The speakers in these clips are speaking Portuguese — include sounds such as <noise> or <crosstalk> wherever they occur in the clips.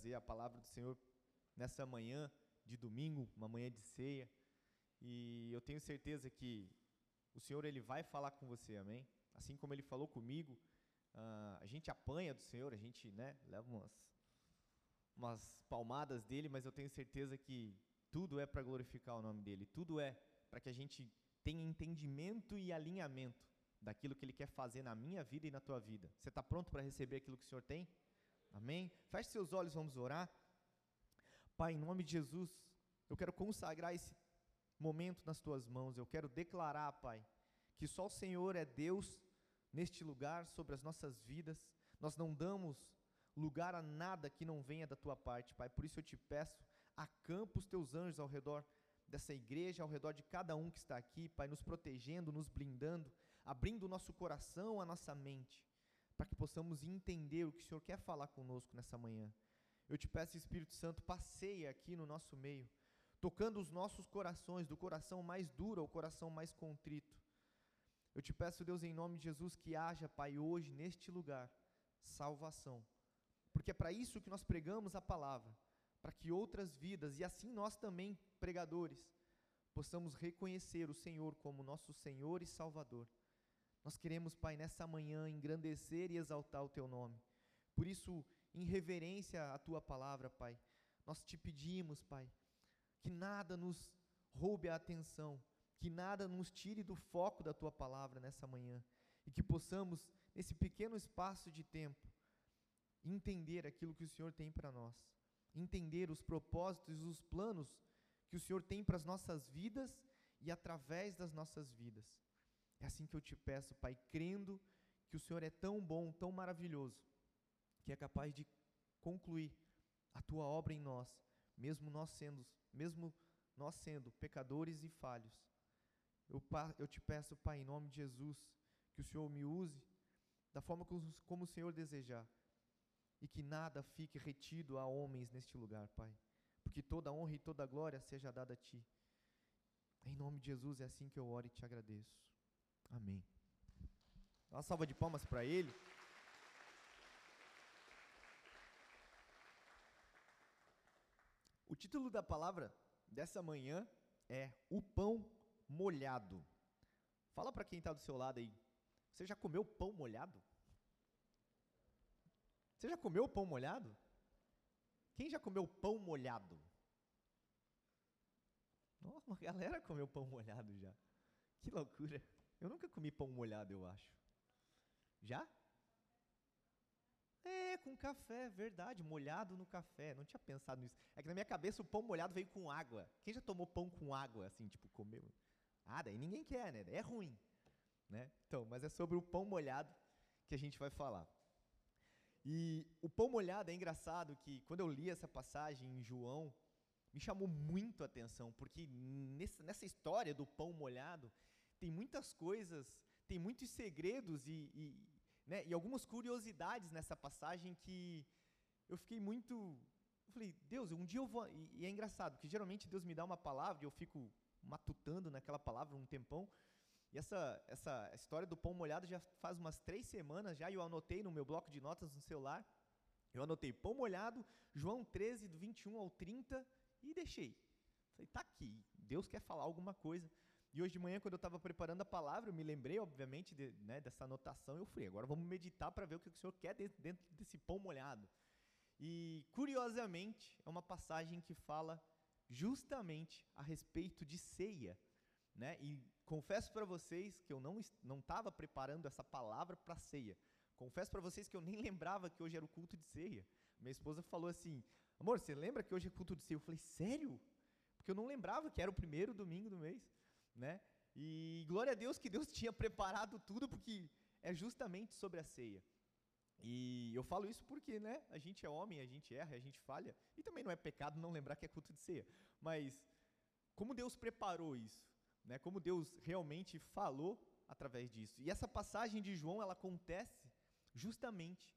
trazer a palavra do Senhor nessa manhã de domingo, uma manhã de ceia. E eu tenho certeza que o Senhor ele vai falar com você, amém? Assim como ele falou comigo, uh, a gente apanha do Senhor, a gente né, leva umas, umas palmadas dele, mas eu tenho certeza que tudo é para glorificar o nome dele, tudo é para que a gente tenha entendimento e alinhamento daquilo que ele quer fazer na minha vida e na tua vida. Você está pronto para receber aquilo que o Senhor tem? Amém? Feche seus olhos, vamos orar. Pai, em nome de Jesus, eu quero consagrar esse momento nas tuas mãos. Eu quero declarar, Pai, que só o Senhor é Deus neste lugar sobre as nossas vidas. Nós não damos lugar a nada que não venha da tua parte, Pai. Por isso eu te peço, acampa os teus anjos ao redor dessa igreja, ao redor de cada um que está aqui, Pai, nos protegendo, nos blindando, abrindo o nosso coração, a nossa mente, para que possamos entender o que o Senhor quer falar conosco nessa manhã. Eu te peço, Espírito Santo, passeia aqui no nosso meio, tocando os nossos corações, do coração mais duro ao coração mais contrito. Eu te peço, Deus, em nome de Jesus, que haja, Pai, hoje, neste lugar, salvação. Porque é para isso que nós pregamos a palavra, para que outras vidas, e assim nós também, pregadores, possamos reconhecer o Senhor como nosso Senhor e Salvador. Nós queremos, Pai, nessa manhã engrandecer e exaltar o Teu nome. Por isso, em reverência à Tua palavra, Pai, nós te pedimos, Pai, que nada nos roube a atenção, que nada nos tire do foco da tua palavra nessa manhã e que possamos, nesse pequeno espaço de tempo, entender aquilo que o Senhor tem para nós, entender os propósitos e os planos que o Senhor tem para as nossas vidas e através das nossas vidas. Assim que eu te peço, Pai, crendo que o Senhor é tão bom, tão maravilhoso, que é capaz de concluir a tua obra em nós, mesmo nós sendo, mesmo nós sendo pecadores e falhos. Eu, eu te peço, Pai, em nome de Jesus, que o Senhor me use da forma como, como o Senhor desejar e que nada fique retido a homens neste lugar, Pai, porque toda honra e toda glória seja dada a Ti. Em nome de Jesus é assim que eu oro e te agradeço. Amém. Uma salva de palmas para Ele. O título da palavra dessa manhã é O Pão Molhado. Fala para quem está do seu lado aí. Você já comeu pão molhado? Você já comeu pão molhado? Quem já comeu pão molhado? Nossa, uma galera comeu pão molhado já. Que loucura. Eu nunca comi pão molhado, eu acho. Já? É, com café, verdade, molhado no café. Não tinha pensado nisso. É que na minha cabeça o pão molhado veio com água. Quem já tomou pão com água, assim, tipo, comeu? Ah, daí ninguém quer, né? É ruim. Né? Então, mas é sobre o pão molhado que a gente vai falar. E o pão molhado é engraçado que quando eu li essa passagem em João, me chamou muito a atenção, porque nessa, nessa história do pão molhado, tem muitas coisas, tem muitos segredos e, e, né, e algumas curiosidades nessa passagem que eu fiquei muito. Eu falei, Deus, um dia eu vou. E, e é engraçado, porque geralmente Deus me dá uma palavra e eu fico matutando naquela palavra um tempão. E essa, essa história do pão molhado já faz umas três semanas já, e eu anotei no meu bloco de notas no celular. Eu anotei pão molhado, João 13, do 21 ao 30, e deixei. Falei, tá aqui, Deus quer falar alguma coisa. E hoje de manhã, quando eu estava preparando a palavra, eu me lembrei, obviamente, de, né, dessa anotação. Eu falei, agora vamos meditar para ver o que o Senhor quer dentro, desse pão molhado. E, curiosamente, é uma passagem que fala justamente a respeito de ceia. Né? E confesso para vocês que eu não estava preparando essa palavra para ceia. Confesso para vocês que eu nem lembrava que hoje era o culto de ceia. Minha esposa falou assim: Amor, você lembra que hoje é culto de ceia? Eu falei: Sério? Porque eu não lembrava que era o primeiro domingo do mês. Né? E glória a Deus que Deus <laughs> tinha preparado tudo, porque é justamente sobre a ceia. E eu falo isso porque, né, a gente é homem, a gente erra, a gente falha, e também não é pecado não lembrar que é culto de ceia. Mas como Deus preparou isso, né? Como Deus realmente falou através disso. E essa passagem de João, ela acontece justamente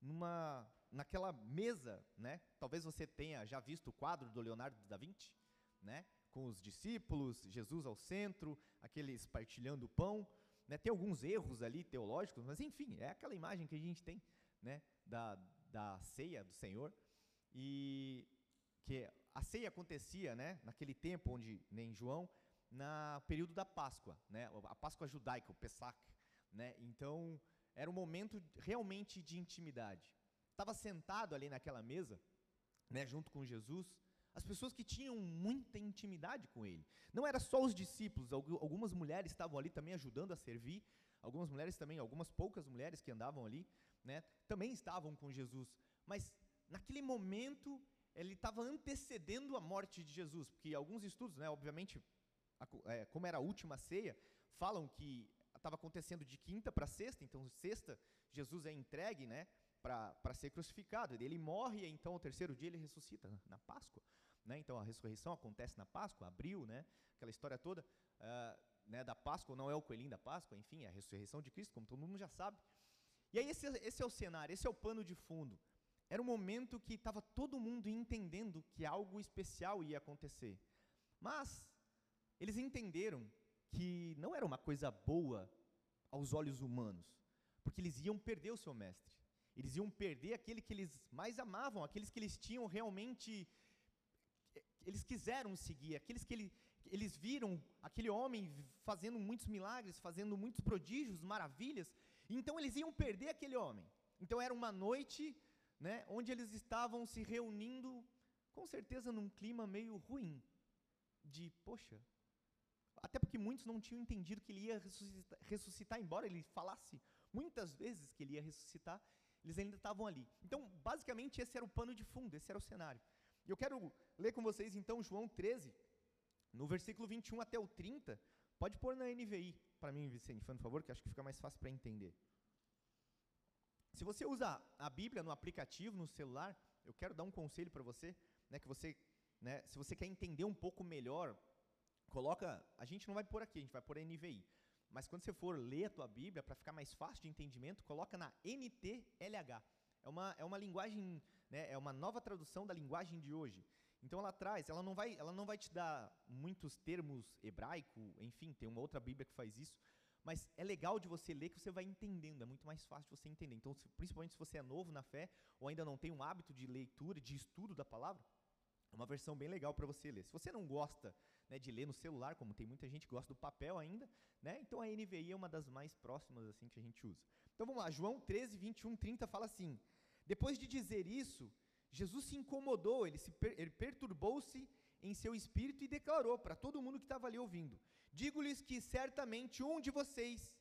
numa naquela mesa, né? Talvez você tenha já visto o quadro do Leonardo da Vinci, né? Com os discípulos, Jesus ao centro, aqueles partilhando o pão, né? Tem alguns erros ali teológicos, mas enfim, é aquela imagem que a gente tem, né? Da, da ceia do Senhor. e que a ceia acontecia, né, naquele tempo onde né, João, na período da Páscoa, né, a Páscoa judaica, o Pesach, né? Então, era um momento realmente de intimidade. Estava sentado ali naquela mesa, né, junto com Jesus, as pessoas que tinham muita intimidade com ele. Não era só os discípulos, algumas mulheres estavam ali também ajudando a servir, algumas mulheres também, algumas poucas mulheres que andavam ali, né, também estavam com Jesus. Mas naquele momento ele estava antecedendo a morte de Jesus, porque alguns estudos, né, obviamente, a, é, como era a última ceia, falam que estava acontecendo de quinta para sexta, então sexta Jesus é entregue, né, para ser crucificado. Ele morre, e então, o terceiro dia ele ressuscita na Páscoa. Né? Então, a ressurreição acontece na Páscoa, abril, né? aquela história toda uh, né, da Páscoa, não é o coelhinho da Páscoa, enfim, é a ressurreição de Cristo, como todo mundo já sabe. E aí, esse, esse é o cenário, esse é o pano de fundo. Era um momento que estava todo mundo entendendo que algo especial ia acontecer. Mas, eles entenderam que não era uma coisa boa aos olhos humanos, porque eles iam perder o seu mestre. Eles iam perder aquele que eles mais amavam, aqueles que eles tinham realmente eles quiseram seguir, aqueles que ele, eles viram aquele homem fazendo muitos milagres, fazendo muitos prodígios, maravilhas, então eles iam perder aquele homem. Então era uma noite, né, onde eles estavam se reunindo, com certeza num clima meio ruim, de poxa, até porque muitos não tinham entendido que ele ia ressuscitar, ressuscitar, embora ele falasse muitas vezes que ele ia ressuscitar, eles ainda estavam ali. Então, basicamente, esse era o pano de fundo, esse era o cenário. E eu quero ler com vocês, então, João 13, no versículo 21 até o 30. Pode pôr na NVI para mim, Vicente, por favor, que acho que fica mais fácil para entender. Se você usa a Bíblia no aplicativo, no celular, eu quero dar um conselho para você, né, que você, né, se você quer entender um pouco melhor coloca, a gente não vai pôr aqui, a gente vai pôr NVI. Mas quando você for ler a tua Bíblia, para ficar mais fácil de entendimento, coloca na NTLH. É uma, é uma linguagem, né, é uma nova tradução da linguagem de hoje. Então ela traz, ela não vai, ela não vai te dar muitos termos hebraico, enfim, tem uma outra Bíblia que faz isso, mas é legal de você ler que você vai entendendo, é muito mais fácil de você entender. Então, se, principalmente se você é novo na fé ou ainda não tem um hábito de leitura, de estudo da palavra, é uma versão bem legal para você ler. Se você não gosta né, de ler no celular, como tem muita gente que gosta do papel ainda, né, então a NVI é uma das mais próximas assim que a gente usa. Então vamos lá, João 13, 21, 30 fala assim: Depois de dizer isso, Jesus se incomodou, ele, per, ele perturbou-se em seu espírito e declarou para todo mundo que estava ali ouvindo: Digo-lhes que certamente um de vocês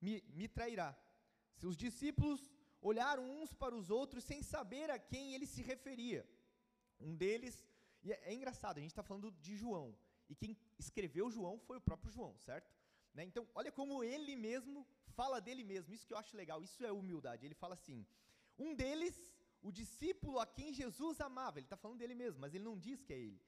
me, me trairá. Seus discípulos olharam uns para os outros sem saber a quem ele se referia. Um deles, e é, é engraçado, a gente está falando de João, e quem escreveu João foi o próprio João, certo? Né? Então, olha como ele mesmo fala dele mesmo, isso que eu acho legal, isso é humildade. Ele fala assim: um deles, o discípulo a quem Jesus amava, ele está falando dele mesmo, mas ele não diz que é ele,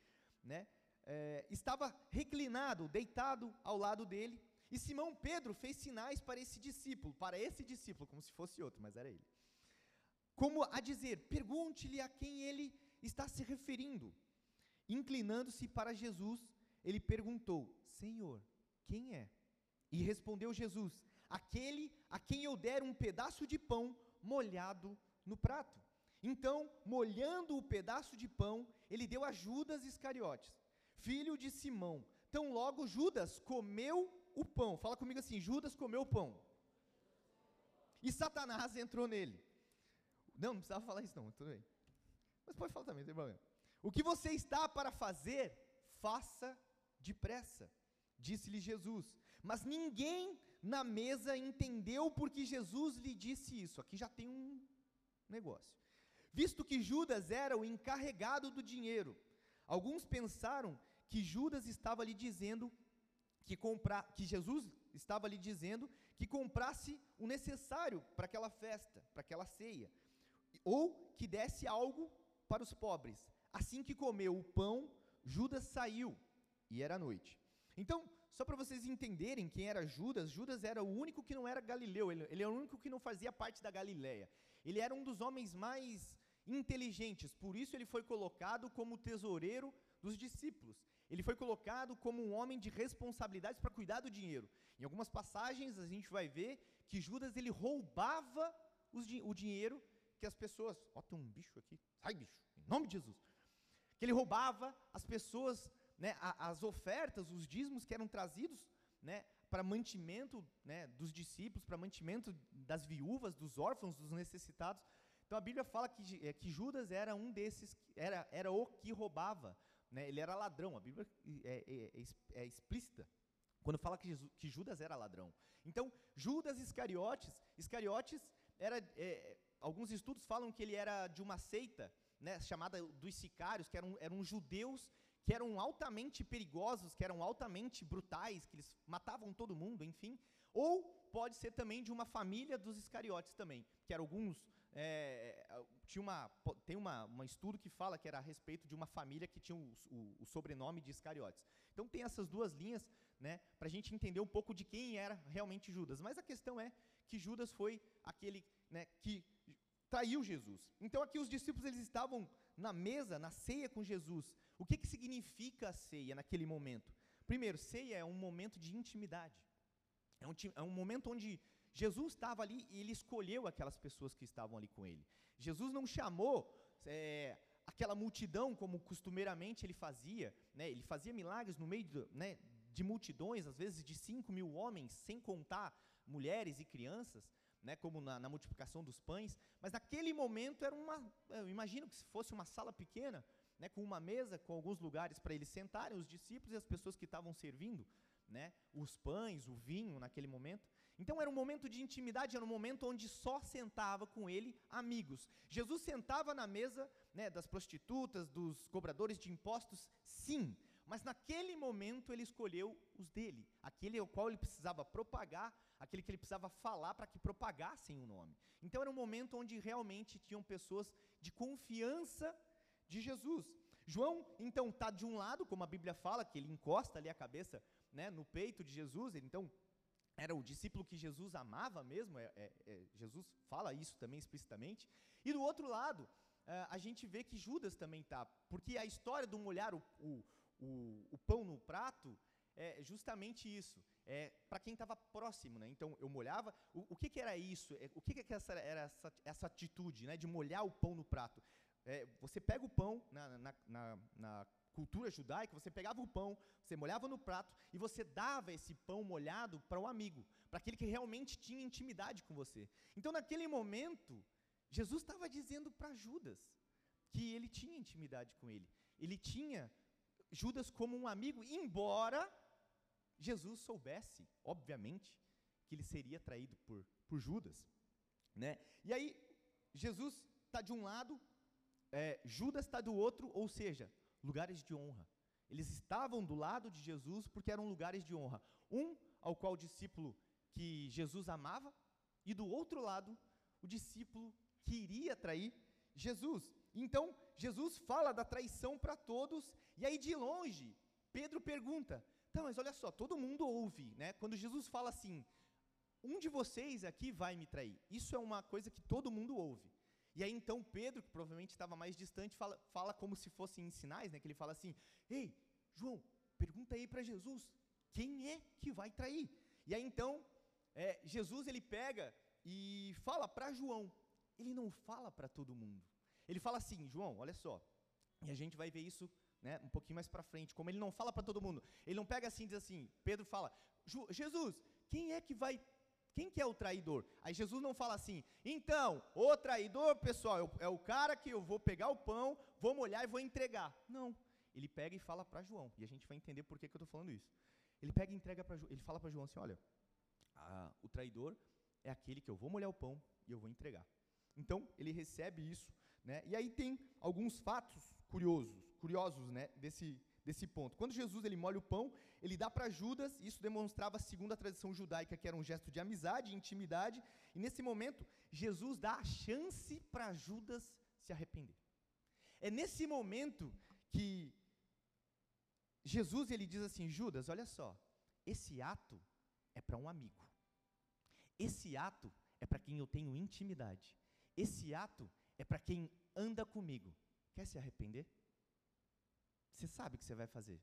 né? É, estava reclinado, deitado ao lado dele, e Simão Pedro fez sinais para esse discípulo, para esse discípulo, como se fosse outro, mas era ele. Como a dizer: pergunte-lhe a quem ele está se referindo. Inclinando-se para Jesus, ele perguntou: Senhor, quem é? E respondeu Jesus: Aquele a quem eu der um pedaço de pão molhado no prato. Então, molhando o pedaço de pão, ele deu a Judas Iscariotes, filho de Simão. Tão logo Judas comeu o pão. Fala comigo assim: Judas comeu o pão. E Satanás entrou nele. Não, não precisava falar isso, não, tudo bem. Mas pode falar também, não tem problema. O que você está para fazer, faça depressa, disse-lhe Jesus. Mas ninguém na mesa entendeu porque Jesus lhe disse isso. Aqui já tem um negócio. Visto que Judas era o encarregado do dinheiro, alguns pensaram que Judas estava lhe dizendo que comprar, que Jesus estava lhe dizendo que comprasse o necessário para aquela festa, para aquela ceia, ou que desse algo para os pobres. Assim que comeu o pão, Judas saiu, e era noite. Então, só para vocês entenderem quem era Judas, Judas era o único que não era galileu, ele, ele era o único que não fazia parte da Galileia. Ele era um dos homens mais inteligentes, por isso ele foi colocado como tesoureiro dos discípulos. Ele foi colocado como um homem de responsabilidades para cuidar do dinheiro. Em algumas passagens a gente vai ver que Judas ele roubava o dinheiro que as pessoas. Ó, tem um bicho aqui. Sai, bicho. Em nome de Jesus. Que ele roubava as pessoas, né, as ofertas, os dízimos que eram trazidos né, para mantimento né, dos discípulos, para mantimento das viúvas, dos órfãos, dos necessitados. Então a Bíblia fala que, é, que Judas era um desses, era, era o que roubava, né, ele era ladrão. A Bíblia é, é, é, é explícita quando fala que, Jesus, que, Judas era ladrão. Então, Judas Iscariotes, Iscariotes era, é, alguns estudos falam que ele era de uma seita, né, chamada dos sicários, que eram, eram judeus que eram altamente perigosos, que eram altamente brutais, que eles matavam todo mundo, enfim. Ou pode ser também de uma família dos Iscariotes também, que eram alguns é, tinha uma, tem uma, um estudo que fala que era a respeito de uma família que tinha o, o, o sobrenome de Iscariotes. Então tem essas duas linhas, né, para a gente entender um pouco de quem era realmente Judas. Mas a questão é que Judas foi aquele né, que traiu Jesus. Então aqui os discípulos eles estavam na mesa, na ceia com Jesus. O que, que significa a ceia naquele momento? Primeiro, ceia é um momento de intimidade. É um, é um momento onde Jesus estava ali e ele escolheu aquelas pessoas que estavam ali com ele. Jesus não chamou é, aquela multidão como costumeiramente ele fazia, né? ele fazia milagres no meio de, né, de multidões, às vezes de 5 mil homens, sem contar mulheres e crianças, né, como na, na, multiplicação dos pães, mas naquele momento era uma, eu imagino que se fosse uma sala pequena, né, com uma mesa, com alguns lugares para eles sentarem, os discípulos e as pessoas que estavam servindo, né, os pães, o vinho naquele momento. Então era um momento de intimidade, era um momento onde só sentava com ele amigos. Jesus sentava na mesa né, das prostitutas, dos cobradores de impostos, sim, mas naquele momento ele escolheu os dele, aquele ao qual ele precisava propagar, aquele que ele precisava falar para que propagassem o nome. Então era um momento onde realmente tinham pessoas de confiança de Jesus. João, então, está de um lado, como a Bíblia fala, que ele encosta ali a cabeça né, no peito de Jesus, ele, então era o discípulo que Jesus amava mesmo, é, é, é, Jesus fala isso também explicitamente. E do outro lado, é, a gente vê que Judas também está, porque a história do molhar o, o, o, o pão no prato é justamente isso. É, para quem estava próximo, né? Então eu molhava. O, o que, que, era isso? É, o que, que essa, era essa, essa atitude, né? De molhar o pão no prato. É, você pega o pão na, na, na, na cultura judaica, você pegava o pão, você molhava no prato e você dava esse pão molhado para um amigo, para aquele que realmente tinha intimidade com você. Então, naquele momento, Jesus estava dizendo para Judas que ele tinha intimidade com ele. Ele tinha Judas como um amigo, embora Jesus soubesse, obviamente, que ele seria traído por, por Judas. Né? E aí, Jesus está de um lado, é, Judas está do outro, ou seja, lugares de honra. Eles estavam do lado de Jesus porque eram lugares de honra. Um ao qual o discípulo que Jesus amava, e do outro lado, o discípulo que iria trair Jesus. Então, Jesus fala da traição para todos, e aí de longe, Pedro pergunta: "Tá, mas olha só, todo mundo ouve, né? Quando Jesus fala assim: "Um de vocês aqui vai me trair". Isso é uma coisa que todo mundo ouve. E aí então Pedro, que provavelmente estava mais distante, fala, fala como se fossem sinais, né? Que ele fala assim: Ei, João, pergunta aí para Jesus, quem é que vai trair? E aí então é, Jesus ele pega e fala para João. Ele não fala para todo mundo. Ele fala assim, João, olha só. E a gente vai ver isso né, um pouquinho mais para frente, como ele não fala para todo mundo. Ele não pega assim e diz assim, Pedro fala, Jesus, quem é que vai quem que é o traidor? Aí Jesus não fala assim, então, o traidor, pessoal, é o cara que eu vou pegar o pão, vou molhar e vou entregar. Não. Ele pega e fala para João, e a gente vai entender por que, que eu estou falando isso. Ele pega e entrega para ele fala para João assim, olha, o traidor é aquele que eu vou molhar o pão e eu vou entregar. Então, ele recebe isso, né? E aí tem alguns fatos curiosos, curiosos, né, desse desse ponto. Quando Jesus ele molha o pão, ele dá para Judas, isso demonstrava, segundo a tradição judaica, que era um gesto de amizade, intimidade, e nesse momento, Jesus dá a chance para Judas se arrepender. É nesse momento que Jesus ele diz assim: Judas, olha só, esse ato é para um amigo. Esse ato é para quem eu tenho intimidade. Esse ato é para quem anda comigo. Quer se arrepender? Você sabe o que você vai fazer.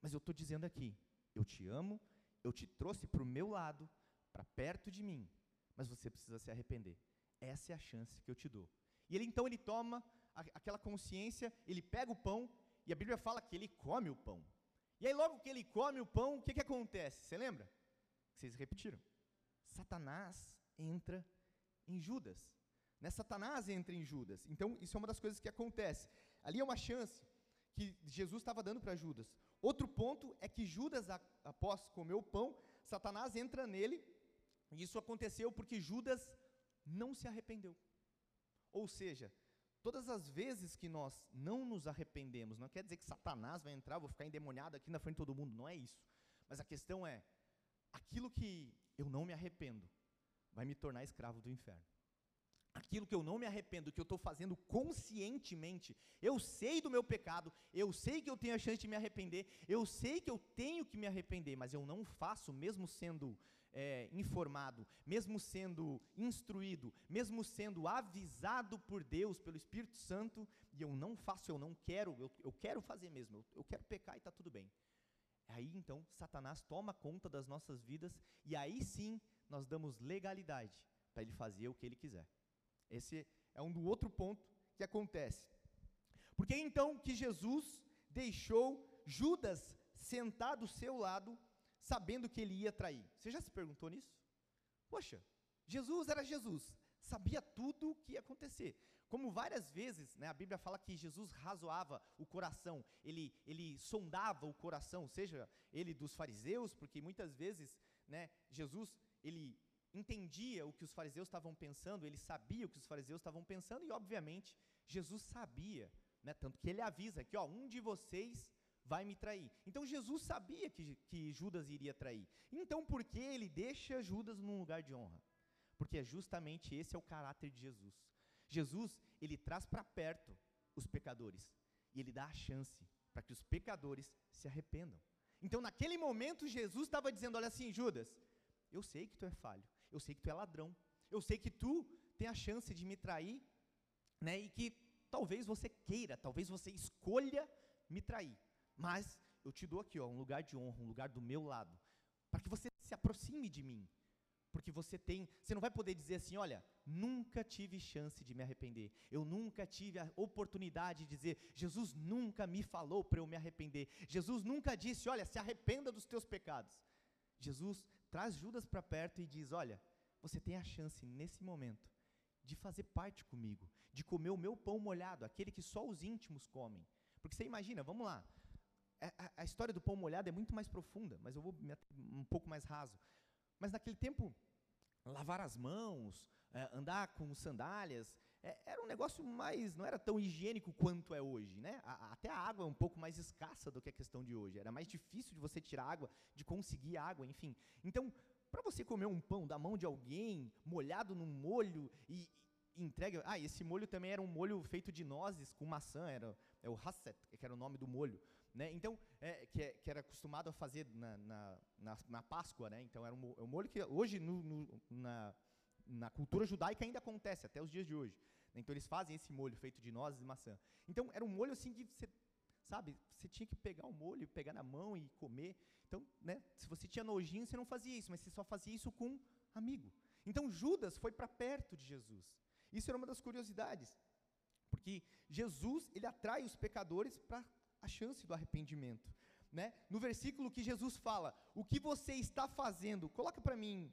Mas eu estou dizendo aqui: eu te amo, eu te trouxe para o meu lado, para perto de mim, mas você precisa se arrepender. Essa é a chance que eu te dou. E ele então ele toma aquela consciência, ele pega o pão, e a Bíblia fala que ele come o pão. E aí, logo que ele come o pão, o que, que acontece? Você lembra? Vocês repetiram. Satanás entra em Judas. Né? Satanás entra em Judas. Então, isso é uma das coisas que acontece. Ali é uma chance que Jesus estava dando para Judas. Outro ponto é que Judas, após comer o pão, Satanás entra nele, e isso aconteceu porque Judas não se arrependeu. Ou seja, todas as vezes que nós não nos arrependemos, não quer dizer que Satanás vai entrar, vou ficar endemoniado aqui na frente de todo mundo, não é isso. Mas a questão é, aquilo que eu não me arrependo vai me tornar escravo do inferno aquilo que eu não me arrependo, que eu estou fazendo conscientemente, eu sei do meu pecado, eu sei que eu tenho a chance de me arrepender, eu sei que eu tenho que me arrepender, mas eu não faço, mesmo sendo é, informado, mesmo sendo instruído, mesmo sendo avisado por Deus, pelo Espírito Santo, e eu não faço, eu não quero, eu, eu quero fazer mesmo, eu, eu quero pecar e está tudo bem. Aí então Satanás toma conta das nossas vidas e aí sim nós damos legalidade para ele fazer o que ele quiser. Esse é um do outro ponto que acontece. Por que então que Jesus deixou Judas sentar do seu lado, sabendo que ele ia trair? Você já se perguntou nisso? Poxa, Jesus era Jesus, sabia tudo o que ia acontecer. Como várias vezes, né, a Bíblia fala que Jesus razoava o coração, ele, ele sondava o coração, seja ele dos fariseus, porque muitas vezes né, Jesus ele entendia o que os fariseus estavam pensando, ele sabia o que os fariseus estavam pensando, e obviamente Jesus sabia, né, tanto que ele avisa que ó, um de vocês vai me trair. Então Jesus sabia que, que Judas iria trair. Então por que ele deixa Judas num lugar de honra? Porque é justamente esse é o caráter de Jesus. Jesus, ele traz para perto os pecadores e ele dá a chance para que os pecadores se arrependam. Então naquele momento Jesus estava dizendo, olha assim, Judas, eu sei que tu é falho, eu sei que tu é ladrão, eu sei que tu tem a chance de me trair, né? E que talvez você queira, talvez você escolha me trair, mas eu te dou aqui, ó, um lugar de honra, um lugar do meu lado, para que você se aproxime de mim, porque você tem, você não vai poder dizer assim, olha, nunca tive chance de me arrepender, eu nunca tive a oportunidade de dizer, Jesus nunca me falou para eu me arrepender, Jesus nunca disse, olha, se arrependa dos teus pecados. Jesus traz Judas para perto e diz: Olha, você tem a chance nesse momento de fazer parte comigo, de comer o meu pão molhado, aquele que só os íntimos comem. Porque você imagina, vamos lá, a, a história do pão molhado é muito mais profunda, mas eu vou um pouco mais raso. Mas naquele tempo, lavar as mãos, é, andar com sandálias, é, era um negócio mais, não era tão higiênico quanto é hoje, né? A, até a água é um pouco mais escassa do que a questão de hoje. Era mais difícil de você tirar água, de conseguir água, enfim. Então, para você comer um pão da mão de alguém, molhado num molho e, e entregue, ah, esse molho também era um molho feito de nozes com maçã, era é o hasset, que era o nome do molho. Né? Então, é, que, é, que, era acostumado a fazer na, na, na, na Páscoa, né? Então era um, é molho que hoje no, no, na, na cultura judaica ainda acontece, até os dias de hoje. Então eles fazem esse molho feito de nozes e maçã. Então era um molho assim que você, sabe, você tinha que pegar o molho, pegar na mão e comer. Então, né, se você tinha nojinho, você não fazia isso, mas você só fazia isso com um amigo. Então Judas foi para perto de Jesus. Isso era uma das curiosidades. Porque Jesus, ele atrai os pecadores para a chance do arrependimento. Né? No versículo que Jesus fala, o que você está fazendo, coloca para mim,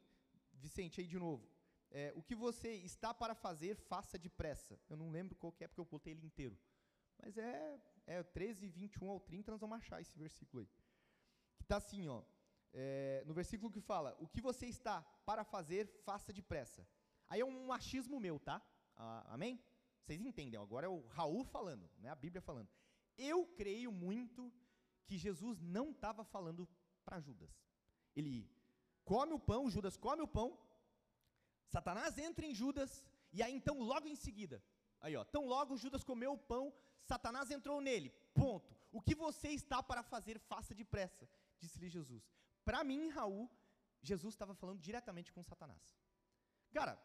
Vicente, aí de novo é, o que você está para fazer, faça depressa. Eu não lembro qual que é, porque eu botei ele inteiro. Mas é, é 13, 21 ao 30, nós vamos achar esse versículo aí. Que está assim, ó. É, no versículo que fala, o que você está para fazer, faça depressa. Aí é um machismo meu, tá? Ah, amém? Vocês entendem, agora é o Raul falando, né, a Bíblia falando. Eu creio muito que Jesus não estava falando para Judas. Ele come o pão, Judas come o pão, Satanás entra em Judas, e aí então, logo em seguida, aí ó, tão logo Judas comeu o pão, Satanás entrou nele, ponto. O que você está para fazer, faça depressa, disse-lhe Jesus. Para mim, Raul, Jesus estava falando diretamente com Satanás. Cara,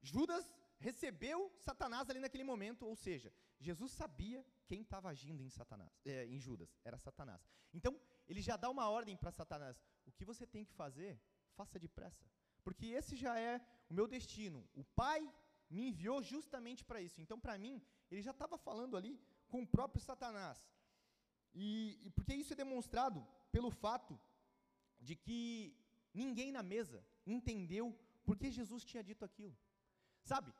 Judas recebeu Satanás ali naquele momento, ou seja, Jesus sabia quem estava agindo em Satanás, é, em Judas, era Satanás. Então, ele já dá uma ordem para Satanás: o que você tem que fazer, faça depressa porque esse já é o meu destino. O Pai me enviou justamente para isso. Então, para mim, Ele já estava falando ali com o próprio Satanás. E, e porque isso é demonstrado pelo fato de que ninguém na mesa entendeu por que Jesus tinha dito aquilo. Sabe?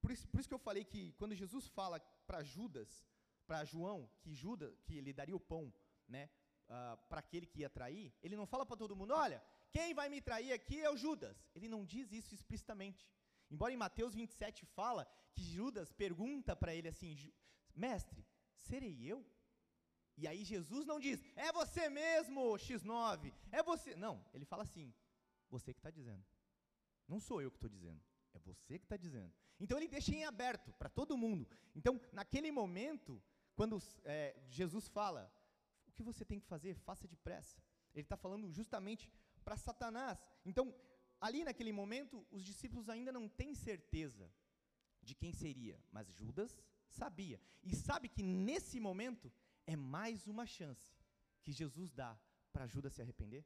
Por isso, por isso que eu falei que quando Jesus fala para Judas, para João, que Judas, que ele daria o pão, né, uh, para aquele que ia trair, ele não fala para todo mundo, olha, quem vai me trair aqui é o Judas. Ele não diz isso explicitamente. Embora em Mateus 27 fala que Judas pergunta para ele assim, mestre, serei eu? E aí Jesus não diz, é você mesmo, X9, é você. Não, ele fala assim, você que está dizendo. Não sou eu que estou dizendo, é você que está dizendo. Então ele deixa em aberto para todo mundo. Então, naquele momento, quando é, Jesus fala, o que você tem que fazer, faça depressa. Ele está falando justamente para Satanás. Então, ali naquele momento, os discípulos ainda não têm certeza de quem seria, mas Judas sabia. E sabe que nesse momento é mais uma chance que Jesus dá para Judas se arrepender?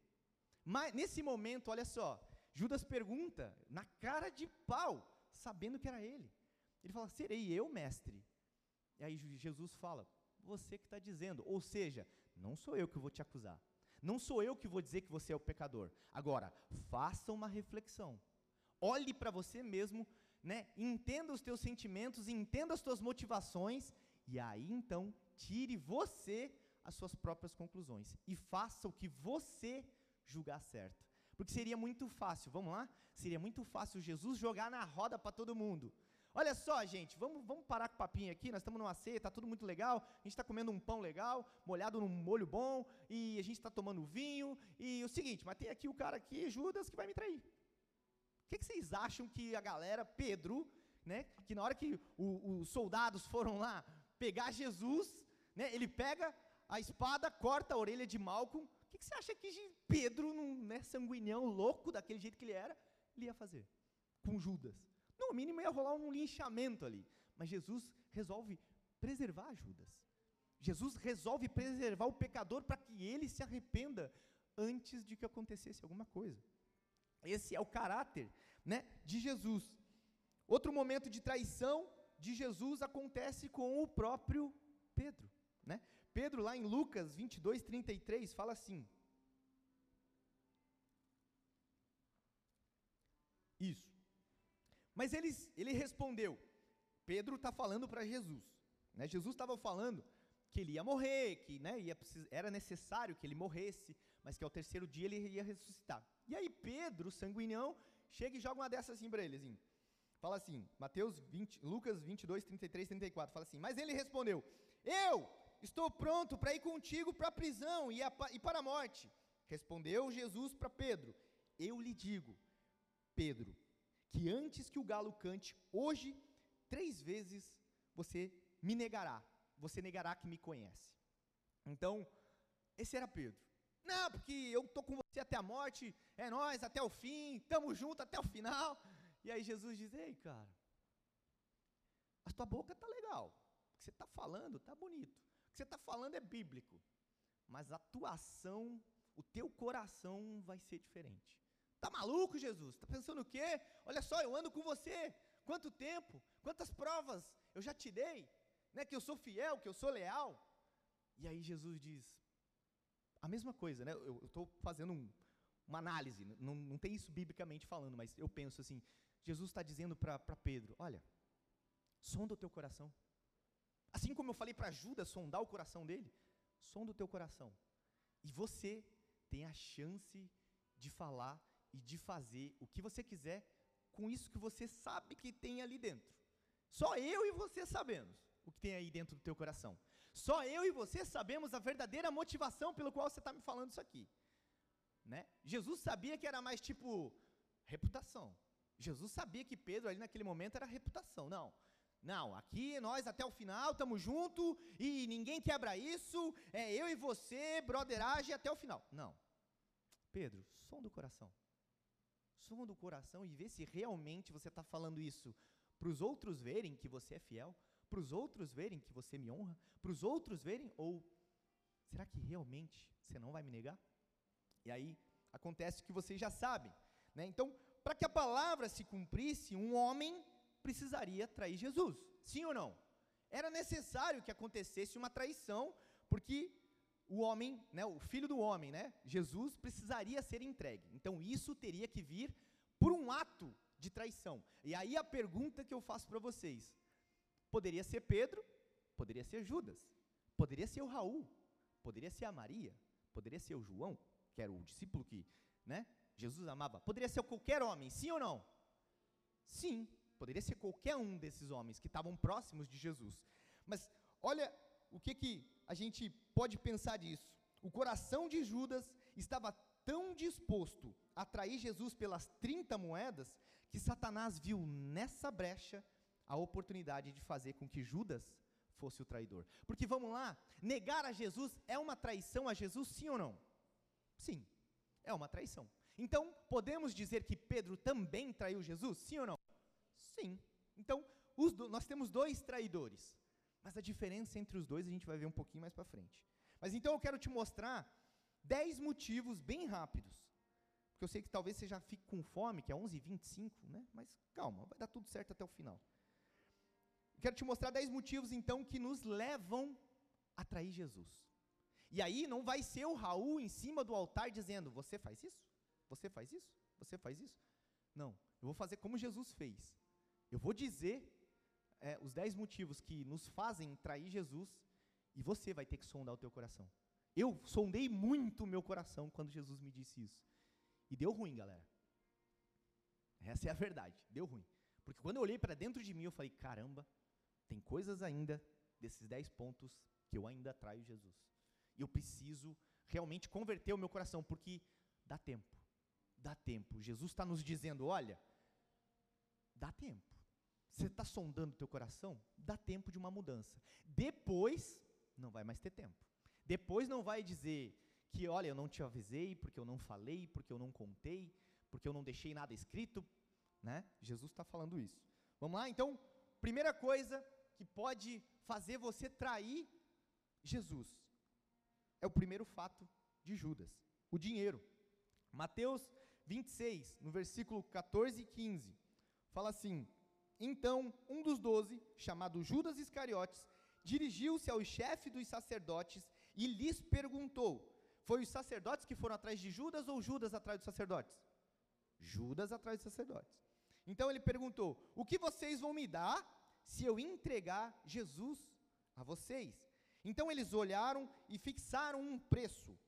Mas nesse momento, olha só, Judas pergunta na cara de pau, sabendo que era ele. Ele fala: Serei eu, mestre? E aí Jesus fala: Você que está dizendo. Ou seja, não sou eu que vou te acusar. Não sou eu que vou dizer que você é o pecador. Agora, faça uma reflexão. Olhe para você mesmo, né? Entenda os teus sentimentos, entenda as tuas motivações e aí então tire você as suas próprias conclusões e faça o que você julgar certo. Porque seria muito fácil, vamos lá? Seria muito fácil Jesus jogar na roda para todo mundo. Olha só, gente, vamos, vamos parar com o papinho aqui. Nós estamos numa ceia, está tudo muito legal. A gente está comendo um pão legal, molhado num molho bom, e a gente está tomando vinho. E o seguinte, mas tem aqui o cara aqui, Judas, que vai me trair. O que, que vocês acham que a galera, Pedro, né, que na hora que o, os soldados foram lá pegar Jesus, né, ele pega a espada, corta a orelha de Malcolm, que, que você acha que Pedro, num, né, sanguinhão, louco, daquele jeito que ele era, ele ia fazer com Judas? No mínimo ia rolar um linchamento ali. Mas Jesus resolve preservar Judas. Jesus resolve preservar o pecador para que ele se arrependa antes de que acontecesse alguma coisa. Esse é o caráter né, de Jesus. Outro momento de traição de Jesus acontece com o próprio Pedro. Né? Pedro, lá em Lucas 22, 33, fala assim: Isso. Mas ele, ele respondeu. Pedro está falando para Jesus. Né? Jesus estava falando que ele ia morrer, que né, ia, era necessário que ele morresse, mas que ao terceiro dia ele ia ressuscitar. E aí Pedro, sanguinão, chega e joga uma dessas assim para ele, assim. Fala assim, Mateus 20, Lucas 22, 33, 34, fala assim, mas ele respondeu, eu Estou pronto para ir contigo para a prisão e, a, e para a morte. Respondeu Jesus para Pedro: Eu lhe digo, Pedro, que antes que o galo cante, hoje, três vezes você me negará. Você negará que me conhece. Então, esse era Pedro. Não, porque eu estou com você até a morte, é nós até o fim, estamos juntos até o final. E aí Jesus diz: Ei, cara, a tua boca está legal, o que você está falando está bonito que você está falando é bíblico, mas a atuação, o teu coração vai ser diferente. Tá maluco, Jesus? Está pensando o quê? Olha só, eu ando com você. Quanto tempo? Quantas provas eu já te dei? Né, que eu sou fiel, que eu sou leal. E aí Jesus diz a mesma coisa, né? Eu estou fazendo um, uma análise, não, não tem isso biblicamente falando, mas eu penso assim: Jesus está dizendo para Pedro: olha, sonda o teu coração. Assim como eu falei para Judas sondar o coração dele, sonda o teu coração. E você tem a chance de falar e de fazer o que você quiser com isso que você sabe que tem ali dentro. Só eu e você sabemos o que tem aí dentro do teu coração. Só eu e você sabemos a verdadeira motivação pelo qual você está me falando isso aqui. Né? Jesus sabia que era mais tipo reputação. Jesus sabia que Pedro ali naquele momento era reputação. Não, não, aqui nós até o final estamos juntos e ninguém quebra isso, é eu e você, broderagem até o final. Não. Pedro, som do coração. Som do coração e vê se realmente você está falando isso para os outros verem que você é fiel, para os outros verem que você me honra, para os outros verem, ou será que realmente você não vai me negar? E aí acontece o que vocês já sabem. Né? Então, para que a palavra se cumprisse, um homem precisaria trair Jesus. Sim ou não? Era necessário que acontecesse uma traição, porque o homem, né, o filho do homem, né, Jesus precisaria ser entregue. Então isso teria que vir por um ato de traição. E aí a pergunta que eu faço para vocês: poderia ser Pedro, poderia ser Judas, poderia ser o Raul, poderia ser a Maria, poderia ser o João, que era o discípulo que, né, Jesus amava. Poderia ser qualquer homem, sim ou não? Sim, poderia ser qualquer um desses homens que estavam próximos de Jesus. Mas olha o que que a gente pode pensar disso. O coração de Judas estava tão disposto a trair Jesus pelas 30 moedas que Satanás viu nessa brecha a oportunidade de fazer com que Judas fosse o traidor. Porque vamos lá, negar a Jesus é uma traição a Jesus, sim ou não? Sim, é uma traição. Então, podemos dizer que Pedro também traiu Jesus, sim ou não? Sim. Então, do, nós temos dois traidores. Mas a diferença entre os dois a gente vai ver um pouquinho mais para frente. Mas então eu quero te mostrar dez motivos bem rápidos. Porque eu sei que talvez você já fique com fome, que é 11h25, né? Mas calma, vai dar tudo certo até o final. Quero te mostrar dez motivos, então, que nos levam a trair Jesus. E aí não vai ser o Raul em cima do altar dizendo: Você faz isso? Você faz isso? Você faz isso? Não. Eu vou fazer como Jesus fez. Eu vou dizer é, os dez motivos que nos fazem trair Jesus e você vai ter que sondar o teu coração. Eu sondei muito o meu coração quando Jesus me disse isso. E deu ruim, galera. Essa é a verdade, deu ruim. Porque quando eu olhei para dentro de mim, eu falei: caramba, tem coisas ainda desses dez pontos que eu ainda traio Jesus. E eu preciso realmente converter o meu coração, porque dá tempo. Dá tempo. Jesus está nos dizendo: olha, dá tempo. Você está sondando o teu coração? Dá tempo de uma mudança. Depois, não vai mais ter tempo. Depois não vai dizer que, olha, eu não te avisei, porque eu não falei, porque eu não contei, porque eu não deixei nada escrito, né? Jesus está falando isso. Vamos lá? Então, primeira coisa que pode fazer você trair Jesus é o primeiro fato de Judas, o dinheiro. Mateus 26, no versículo 14 e 15, fala assim: Então um dos doze, chamado Judas Iscariotes, dirigiu-se ao chefe dos sacerdotes e lhes perguntou: Foi os sacerdotes que foram atrás de Judas ou Judas atrás dos sacerdotes? Judas atrás dos sacerdotes. Então ele perguntou: O que vocês vão me dar se eu entregar Jesus a vocês? Então eles olharam e fixaram um preço: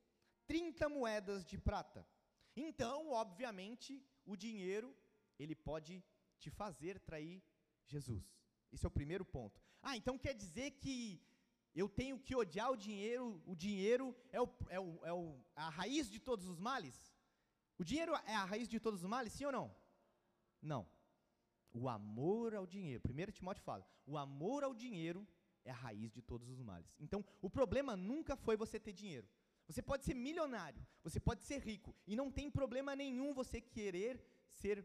30 moedas de prata. Então, obviamente, o dinheiro, ele pode te fazer trair Jesus. Esse é o primeiro ponto. Ah, então quer dizer que eu tenho que odiar o dinheiro, o dinheiro é, o, é, o, é o, a raiz de todos os males? O dinheiro é a raiz de todos os males, sim ou não? Não. O amor ao dinheiro, 1 Timóteo fala, o amor ao dinheiro é a raiz de todos os males. Então, o problema nunca foi você ter dinheiro. Você pode ser milionário, você pode ser rico, e não tem problema nenhum você querer ser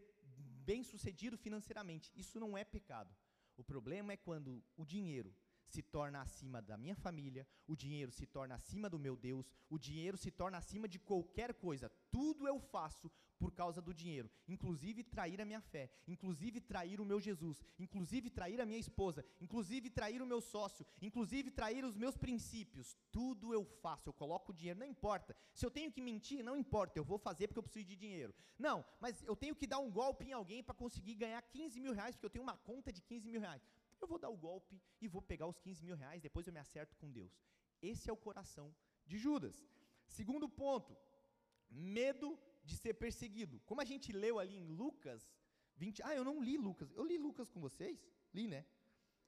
bem-sucedido financeiramente. Isso não é pecado. O problema é quando o dinheiro se torna acima da minha família, o dinheiro se torna acima do meu Deus, o dinheiro se torna acima de qualquer coisa. Tudo eu faço por causa do dinheiro, inclusive trair a minha fé, inclusive trair o meu Jesus, inclusive trair a minha esposa, inclusive trair o meu sócio, inclusive trair os meus princípios. Tudo eu faço, eu coloco o dinheiro, não importa. Se eu tenho que mentir, não importa, eu vou fazer porque eu preciso de dinheiro. Não, mas eu tenho que dar um golpe em alguém para conseguir ganhar 15 mil reais, porque eu tenho uma conta de 15 mil reais eu vou dar o golpe e vou pegar os 15 mil reais, depois eu me acerto com Deus. Esse é o coração de Judas. Segundo ponto, medo de ser perseguido. Como a gente leu ali em Lucas 20. Ah, eu não li Lucas. Eu li Lucas com vocês? Li, né?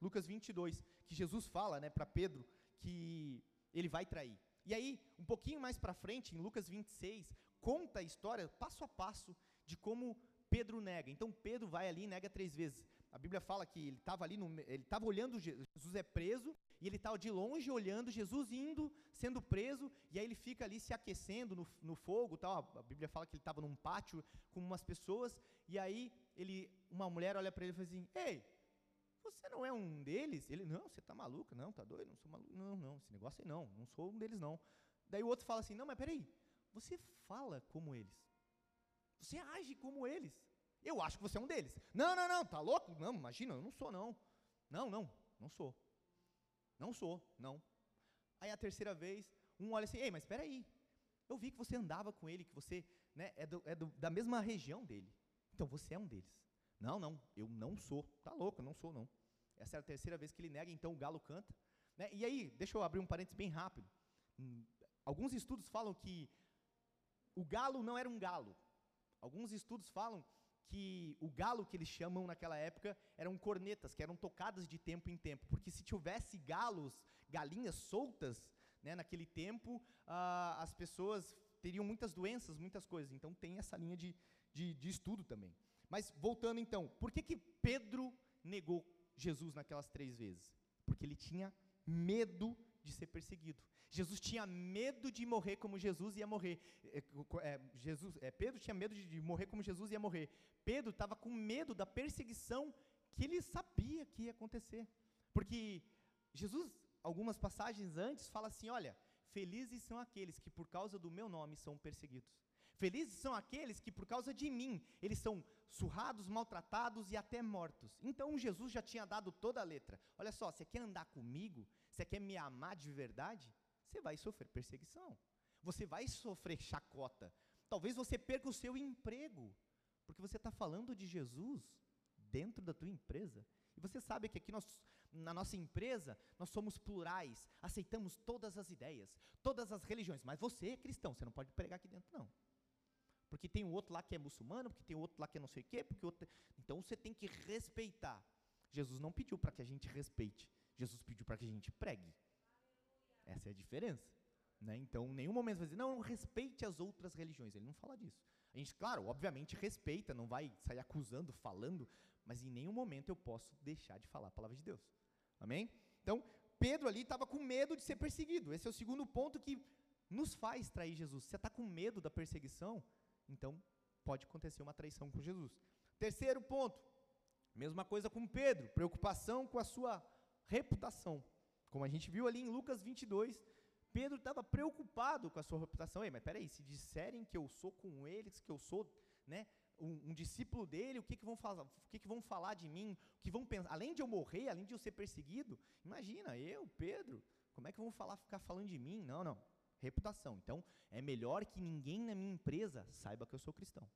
Lucas 22, que Jesus fala, né, para Pedro que ele vai trair. E aí, um pouquinho mais para frente, em Lucas 26, conta a história passo a passo de como Pedro nega. Então Pedro vai ali e nega três vezes. A Bíblia fala que ele estava ali, no, ele estava olhando, Jesus é preso, e ele estava de longe olhando Jesus indo, sendo preso, e aí ele fica ali se aquecendo no, no fogo, tal. A Bíblia fala que ele estava num pátio com umas pessoas, e aí ele, uma mulher olha para ele e fala assim: Ei, você não é um deles? Ele, não, você está maluco? Não, está doido? Não sou maluco. Não, não, esse negócio aí não, não sou um deles não. Daí o outro fala assim: Não, mas peraí, você fala como eles, você age como eles. Eu acho que você é um deles. Não, não, não, tá louco? Não, imagina, eu não sou não. Não, não, não sou. Não sou, não. Aí a terceira vez, um olha assim, ei, mas espera aí, eu vi que você andava com ele, que você né, é, do, é do, da mesma região dele. Então você é um deles. Não, não, eu não sou. Tá louco, eu não sou, não. Essa é a terceira vez que ele nega, então o galo canta. Né? E aí, deixa eu abrir um parênteses bem rápido. Hum, alguns estudos falam que o galo não era um galo. Alguns estudos falam que o galo que eles chamam naquela época eram cornetas, que eram tocadas de tempo em tempo, porque se tivesse galos, galinhas soltas, né, naquele tempo, ah, as pessoas teriam muitas doenças, muitas coisas. Então tem essa linha de, de, de estudo também. Mas voltando então, por que, que Pedro negou Jesus naquelas três vezes? Porque ele tinha medo de ser perseguido. Jesus tinha medo de morrer como Jesus ia morrer. É, é, Jesus, é, Pedro tinha medo de, de morrer como Jesus ia morrer. Pedro estava com medo da perseguição que ele sabia que ia acontecer. Porque Jesus, algumas passagens antes, fala assim: olha, felizes são aqueles que por causa do meu nome são perseguidos. Felizes são aqueles que por causa de mim, eles são surrados, maltratados e até mortos. Então Jesus já tinha dado toda a letra. Olha só, você quer andar comigo? Você quer me amar de verdade? Você vai sofrer perseguição. Você vai sofrer chacota. Talvez você perca o seu emprego, porque você está falando de Jesus dentro da tua empresa. E você sabe que aqui nós, na nossa empresa, nós somos plurais, aceitamos todas as ideias, todas as religiões, mas você é cristão, você não pode pregar aqui dentro, não. Porque tem o outro lá que é muçulmano, porque tem outro lá que é não sei o quê, porque outro... Então você tem que respeitar. Jesus não pediu para que a gente respeite, Jesus pediu para que a gente pregue. Essa é a diferença. Né? Então, em nenhum momento vai dizer, não, respeite as outras religiões. Ele não fala disso. A gente, claro, obviamente respeita, não vai sair acusando, falando, mas em nenhum momento eu posso deixar de falar a palavra de Deus. Amém? Então, Pedro ali estava com medo de ser perseguido. Esse é o segundo ponto que nos faz trair Jesus. Você está com medo da perseguição, então pode acontecer uma traição com Jesus. Terceiro ponto, mesma coisa com Pedro, preocupação com a sua reputação. Como a gente viu ali em Lucas 22, Pedro estava preocupado com a sua reputação. Ei, mas peraí, se disserem que eu sou com eles, que eu sou né, um, um discípulo dele, o que, que, vão falar, o que, que vão falar de mim? O que vão pensar? Além de eu morrer, além de eu ser perseguido, imagina, eu, Pedro, como é que vão falar, ficar falando de mim? Não, não. Reputação. Então, é melhor que ninguém na minha empresa saiba que eu sou cristão.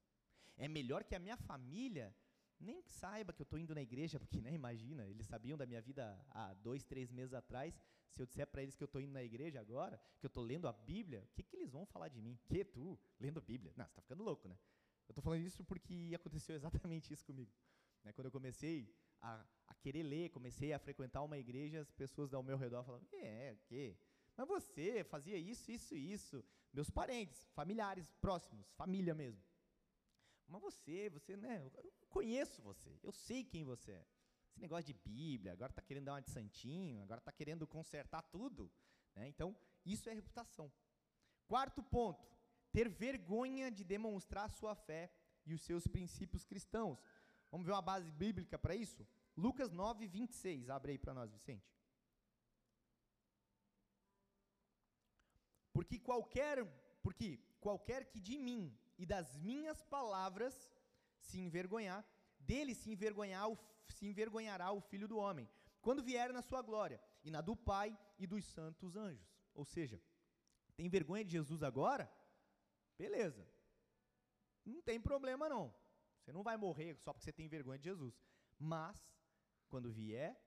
É melhor que a minha família nem saiba que eu estou indo na igreja, porque, né, imagina, eles sabiam da minha vida há dois, três meses atrás. Se eu disser para eles que eu estou indo na igreja agora, que eu estou lendo a Bíblia, o que, que eles vão falar de mim? Que tu, lendo a Bíblia? Não, você está ficando louco, né? Eu estou falando isso porque aconteceu <laughs> exatamente isso comigo. Né, quando eu comecei a, a, querer ler, comecei a frequentar uma igreja, as pessoas ao meu redor falavam, é, o quê? Mas você fazia isso, isso e isso. Meus parentes, familiares próximos, família mesmo. Mas você, você, né? Eu conheço você, eu sei quem você é. Esse negócio de Bíblia, agora está querendo dar uma de santinho, agora está querendo consertar tudo. Né? Então, isso é reputação. Quarto ponto, ter vergonha de demonstrar sua fé e os seus princípios cristãos. Vamos ver uma base bíblica para isso? Lucas 9, 26. Abre aí para nós, Vicente. Porque qualquer, porque qualquer que de mim e das minhas palavras se envergonhar, dele se envergonhar, se envergonhará o filho do homem, quando vier na sua glória, e na do Pai e dos santos anjos. Ou seja, tem vergonha de Jesus agora? Beleza. Não tem problema não. Você não vai morrer só porque você tem vergonha de Jesus. Mas, quando vier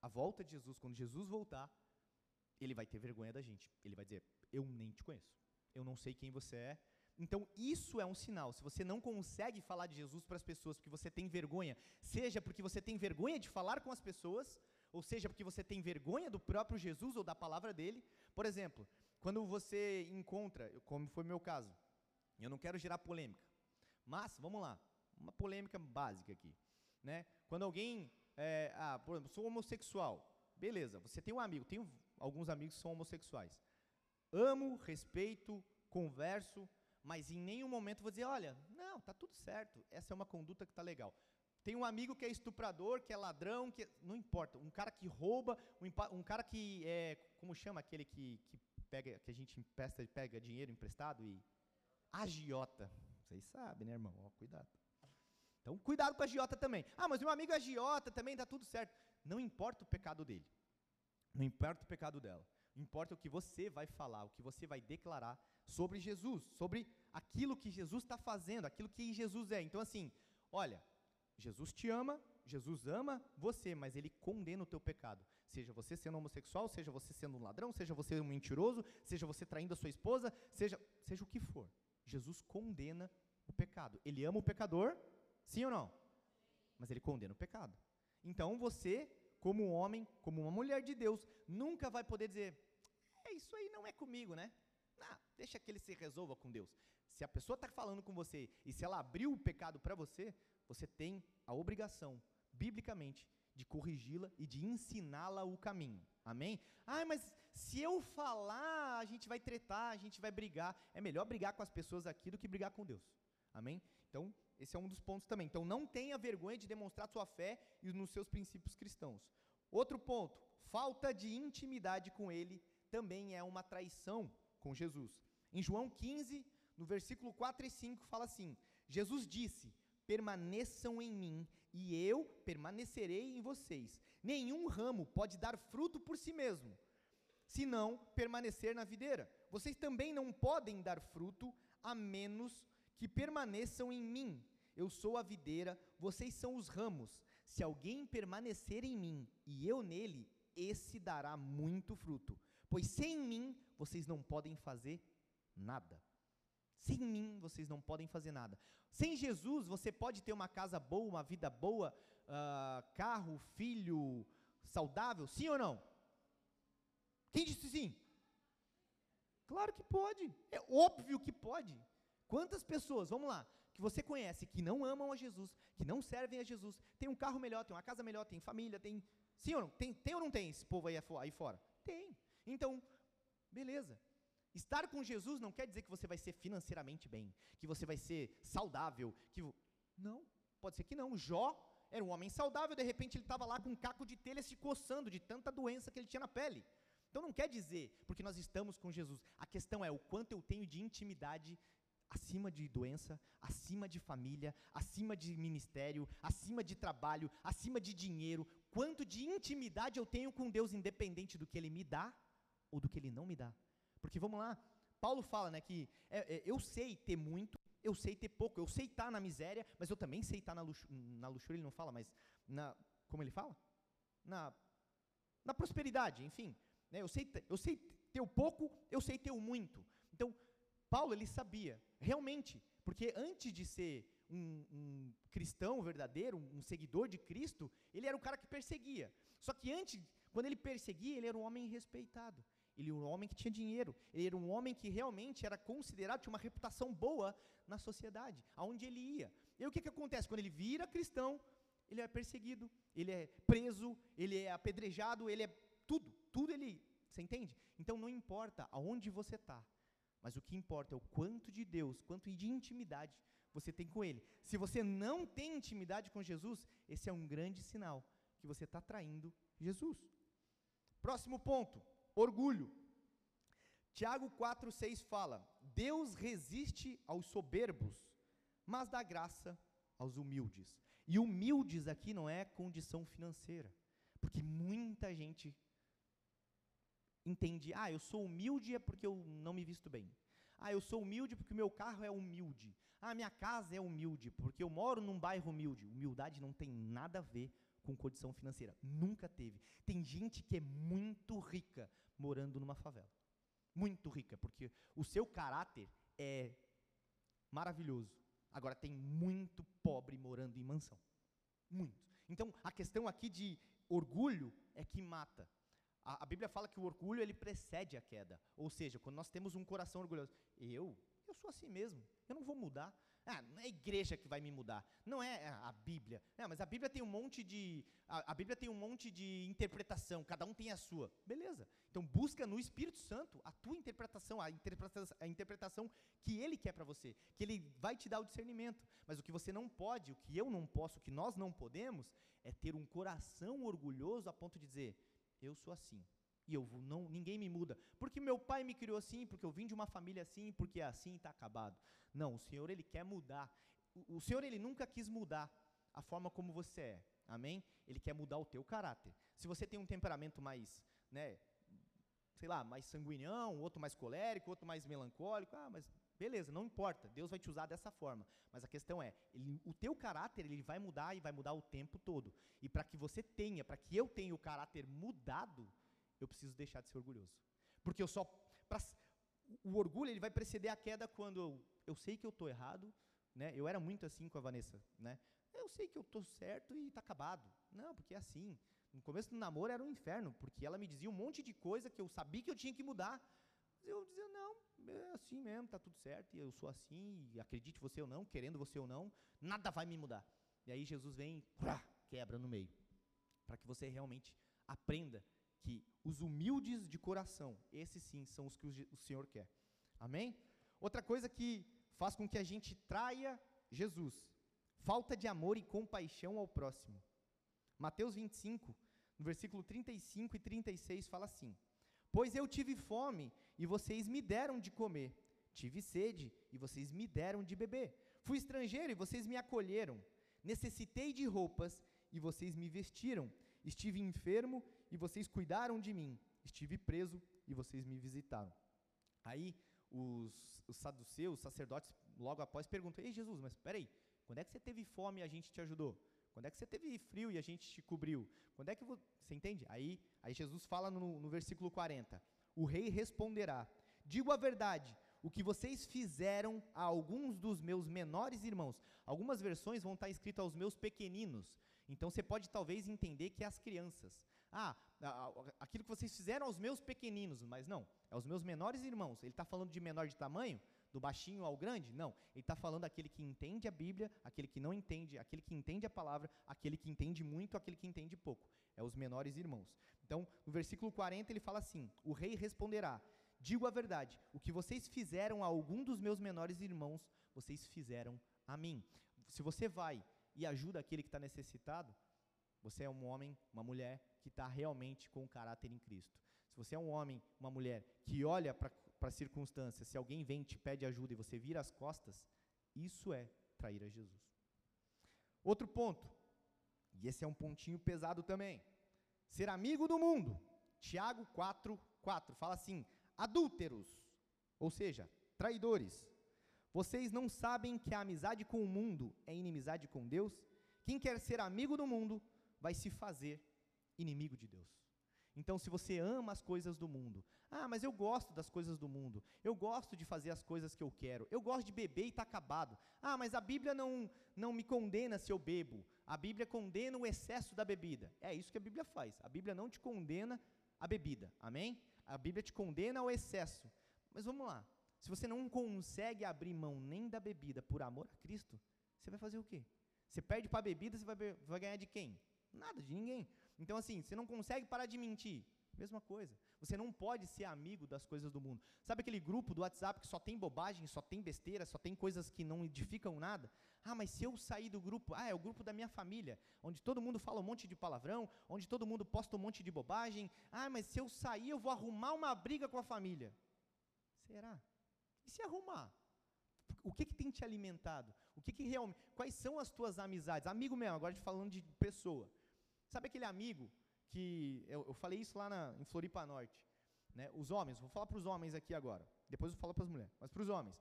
a volta de Jesus, quando Jesus voltar, ele vai ter vergonha da gente. Ele vai dizer: Eu nem te conheço. Eu não sei quem você é. Então, isso é um sinal. Se você não consegue falar de Jesus para as pessoas porque você tem vergonha, seja porque você tem vergonha de falar com as pessoas, ou seja porque você tem vergonha do próprio Jesus ou da palavra dele. Por exemplo, quando você encontra, como foi meu caso, eu não quero gerar polêmica, mas vamos lá, uma polêmica básica aqui, né? Quando alguém, é, ah, por exemplo, sou homossexual, beleza? Você tem um amigo, tenho alguns amigos que são homossexuais. Amo, respeito, converso, mas em nenhum momento vou dizer, olha, não, tá tudo certo, essa é uma conduta que tá legal. Tem um amigo que é estuprador, que é ladrão, que é, não importa, um cara que rouba, um, um, cara que é, como chama aquele que, que pega, que a gente empresta, pega dinheiro emprestado e agiota. Vocês sabem, né, irmão? Ó, cuidado. Então, cuidado com a agiota também. Ah, mas meu amigo é agiota também, tá tudo certo. Não importa o pecado dele. Não importa o pecado dela. Importa o que você vai falar, o que você vai declarar sobre Jesus, sobre aquilo que Jesus está fazendo, aquilo que Jesus é. Então, assim, olha, Jesus te ama, Jesus ama você, mas ele condena o teu pecado. Seja você sendo homossexual, seja você sendo um ladrão, seja você um mentiroso, seja você traindo a sua esposa, seja, seja o que for. Jesus condena o pecado. Ele ama o pecador, sim ou não? Mas ele condena o pecado. Então você, como homem, como uma mulher de Deus, nunca vai poder dizer: isso aí não é comigo, né? Ah, deixa que ele se resolva com Deus. Se a pessoa está falando com você e se ela abriu o pecado para você, você tem a obrigação, biblicamente, de corrigi-la e de ensiná-la o caminho. Amém? Ah, mas se eu falar, a gente vai tretar, a gente vai brigar. É melhor brigar com as pessoas aqui do que brigar com Deus. Amém? Então, esse é um dos pontos também. Então, não tenha vergonha de demonstrar sua fé e nos seus princípios cristãos. Outro ponto, falta de intimidade com Ele também é uma traição com Jesus. Em João 15, no versículo 4 e 5, fala assim: Jesus disse: Permaneçam em mim, e eu permanecerei em vocês. Nenhum ramo pode dar fruto por si mesmo, se não permanecer na videira. Vocês também não podem dar fruto a menos que permaneçam em mim. Eu sou a videira, vocês são os ramos. Se alguém permanecer em mim e eu nele, esse dará muito fruto. Pois sem mim vocês não podem fazer nada. Sem mim vocês não podem fazer nada. Sem Jesus você pode ter uma casa boa, uma vida boa, uh, carro, filho saudável, sim ou não? Quem disse sim? Claro que pode. É óbvio que pode. Quantas pessoas, vamos lá, que você conhece que não amam a Jesus, que não servem a Jesus, tem um carro melhor, tem uma casa melhor, tem família, tem. Sim ou não? Tem, tem ou não tem esse povo aí, aí fora? Tem. Então, beleza. Estar com Jesus não quer dizer que você vai ser financeiramente bem, que você vai ser saudável, que não, pode ser que não. Jó era um homem saudável, de repente ele estava lá com um caco de telha se coçando de tanta doença que ele tinha na pele. Então não quer dizer, porque nós estamos com Jesus. A questão é o quanto eu tenho de intimidade acima de doença, acima de família, acima de ministério, acima de trabalho, acima de dinheiro, quanto de intimidade eu tenho com Deus, independente do que Ele me dá ou do que Ele não me dá. Porque vamos lá, Paulo fala né, que é, é, eu sei ter muito, eu sei ter pouco, eu sei estar na miséria, mas eu também sei estar na, luxu na luxúria, ele não fala, mas na. Como ele fala? Na, na prosperidade, enfim. Né, eu, sei, eu sei ter o pouco, eu sei ter o muito. Então, Paulo ele sabia, realmente, porque antes de ser um, um, cristão verdadeiro, um seguidor de Cristo, ele era o cara que perseguia. Só que antes, quando ele perseguia, ele era um homem respeitado. Ele era um homem que tinha dinheiro. Ele era um homem que realmente era considerado, tinha uma reputação boa na sociedade, aonde ele ia. E o que, que acontece? Quando ele vira cristão, ele é perseguido, ele é preso, ele é apedrejado, ele é tudo, tudo ele, você entende? Então não importa aonde você está, mas o que importa é o quanto de Deus, quanto de intimidade você tem com Ele. Se você não tem intimidade com Jesus, esse é um grande sinal que você está traindo Jesus. Próximo ponto: orgulho. Tiago 4,6 fala: Deus resiste aos soberbos, mas dá graça aos humildes. E humildes aqui não é condição financeira, porque muita gente entende, ah, eu sou humilde é porque eu não me visto bem. Ah, eu sou humilde porque o meu carro é humilde. Ah, minha casa é humilde porque eu moro num bairro humilde. Humildade não tem nada a ver com condição financeira. Nunca teve. Tem gente que é muito rica morando numa favela. Muito rica, porque o seu caráter é maravilhoso. Agora tem muito pobre morando em mansão. Muitos. Então, a questão aqui de orgulho é que mata. A, a, Bíblia fala que o orgulho ele precede a queda. Ou seja, quando nós temos um coração orgulhoso, eu, eu sou assim mesmo, eu não vou mudar. Ah, não é a igreja que vai me mudar, não é a Bíblia. Não, mas a Bíblia tem um monte de a, a, Bíblia tem um monte de interpretação, cada um tem a sua. Beleza. Então busca no Espírito Santo a tua interpretação, a interpretação, a interpretação que ele quer para você, que ele vai te dar o discernimento. Mas o que você não pode, o que eu não posso, o que nós não podemos é ter um coração orgulhoso a ponto de dizer: eu sou assim. E eu não, ninguém me muda. Porque meu pai me criou assim, porque eu vim de uma família assim, porque é assim está acabado. Não, o Senhor ele quer mudar. O, o Senhor ele nunca quis mudar a forma como você é. Amém? Ele quer mudar o teu caráter. Se você tem um temperamento mais né, sei lá, mais sanguinhão, outro mais colérico, outro mais melancólico. Ah, mas beleza, não importa. Deus vai te usar dessa forma. Mas a questão é, ele, o teu caráter ele vai mudar e vai mudar o tempo todo. E para que você tenha, para que eu tenha o caráter mudado, eu preciso deixar de ser orgulhoso. Porque eu só pra, o orgulho ele vai preceder a queda quando eu, eu sei que eu estou errado, né? Eu era muito assim com a Vanessa, né? Eu sei que eu estou certo e está acabado. Não, porque é assim. No começo do namoro era um inferno, porque ela me dizia um monte de coisa que eu sabia que eu tinha que mudar. Eu dizia, não, é assim mesmo, tá tudo certo, eu sou assim, acredite você ou não, querendo você ou não, nada vai me mudar. E aí Jesus vem quebra no meio, para que você realmente aprenda que os humildes de coração, esses sim são os que o Senhor quer. Amém? Outra coisa que faz com que a gente traia Jesus, falta de amor e compaixão ao próximo. Mateus 25, no versículo 35 e 36 fala assim: Pois eu tive fome e vocês me deram de comer, tive sede e vocês me deram de beber, fui estrangeiro e vocês me acolheram, necessitei de roupas e vocês me vestiram, estive enfermo e vocês cuidaram de mim, estive preso e vocês me visitaram. Aí os, os saduceus, os sacerdotes, logo após perguntam: Ei Jesus, mas peraí, quando é que você teve fome e a gente te ajudou? Quando é que você teve frio e a gente te cobriu? Quando é que você, entende? Aí, aí Jesus fala no, no versículo 40: O rei responderá: Digo a verdade, o que vocês fizeram a alguns dos meus menores irmãos. Algumas versões vão estar escrito aos meus pequeninos. Então você pode talvez entender que é as crianças. Ah, aquilo que vocês fizeram aos meus pequeninos, mas não, é aos meus menores irmãos. Ele está falando de menor de tamanho? do baixinho ao grande? Não. Ele está falando aquele que entende a Bíblia, aquele que não entende, aquele que entende a palavra, aquele que entende muito, aquele que entende pouco. É os menores irmãos. Então, no versículo 40, ele fala assim: O rei responderá: Digo a verdade, o que vocês fizeram a algum dos meus menores irmãos, vocês fizeram a mim. Se você vai e ajuda aquele que está necessitado, você é um homem, uma mulher que está realmente com o caráter em Cristo. Se você é um homem, uma mulher que olha para para a circunstância, se alguém vem te pede ajuda e você vira as costas, isso é trair a Jesus. Outro ponto, e esse é um pontinho pesado também. Ser amigo do mundo. Tiago 4, 4 fala assim: adúlteros, ou seja, traidores. Vocês não sabem que a amizade com o mundo é inimizade com Deus? Quem quer ser amigo do mundo vai se fazer inimigo de Deus. Então, se você ama as coisas do mundo, ah, mas eu gosto das coisas do mundo, eu gosto de fazer as coisas que eu quero, eu gosto de beber e está acabado. Ah, mas a Bíblia não, não me condena se eu bebo, a Bíblia condena o excesso da bebida. É isso que a Bíblia faz, a Bíblia não te condena a bebida, amém? A Bíblia te condena ao excesso. Mas vamos lá, se você não consegue abrir mão nem da bebida por amor a Cristo, você vai fazer o quê? Você perde para a bebida, você vai, vai ganhar de quem? Nada, de ninguém. Então, assim, você não consegue parar de mentir. Mesma coisa. Você não pode ser amigo das coisas do mundo. Sabe aquele grupo do WhatsApp que só tem bobagem, só tem besteira, só tem coisas que não edificam nada? Ah, mas se eu sair do grupo, ah, é o grupo da minha família, onde todo mundo fala um monte de palavrão, onde todo mundo posta um monte de bobagem. Ah, mas se eu sair, eu vou arrumar uma briga com a família. Será? E se arrumar? O que, que tem te alimentado? O que, que realmente. Quais são as tuas amizades? Amigo mesmo, agora falando de pessoa. Sabe aquele amigo que. Eu, eu falei isso lá na, em Floripa Norte. Né? Os homens, vou falar para os homens aqui agora. Depois eu falo para as mulheres. Mas para os homens.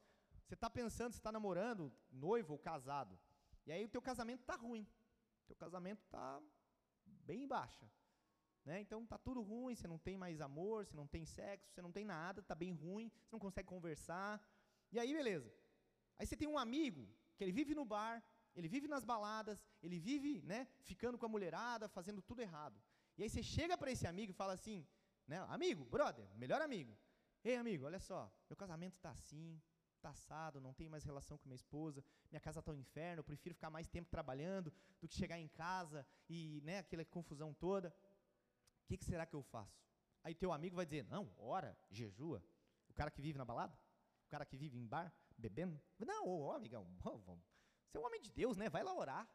Você está pensando, você está namorando, noivo ou casado. E aí o teu casamento está ruim. Teu casamento está bem baixa. Né? Então está tudo ruim, você não tem mais amor, você não tem sexo, você não tem nada, está bem ruim, você não consegue conversar. E aí, beleza. Aí você tem um amigo que ele vive no bar, ele vive nas baladas, ele vive, né, ficando com a mulherada, fazendo tudo errado. E aí você chega para esse amigo e fala assim, né, amigo, brother, melhor amigo. Ei, amigo, olha só, meu casamento está assim, está assado, não tenho mais relação com minha esposa, minha casa está um inferno, eu prefiro ficar mais tempo trabalhando do que chegar em casa e, né, aquela confusão toda. O que, que será que eu faço? Aí teu amigo vai dizer, não, ora, jejua. O cara que vive na balada? O cara que vive em bar, bebendo? Não, ô, amigão, vamos, você é um homem de Deus, né? Vai lá orar.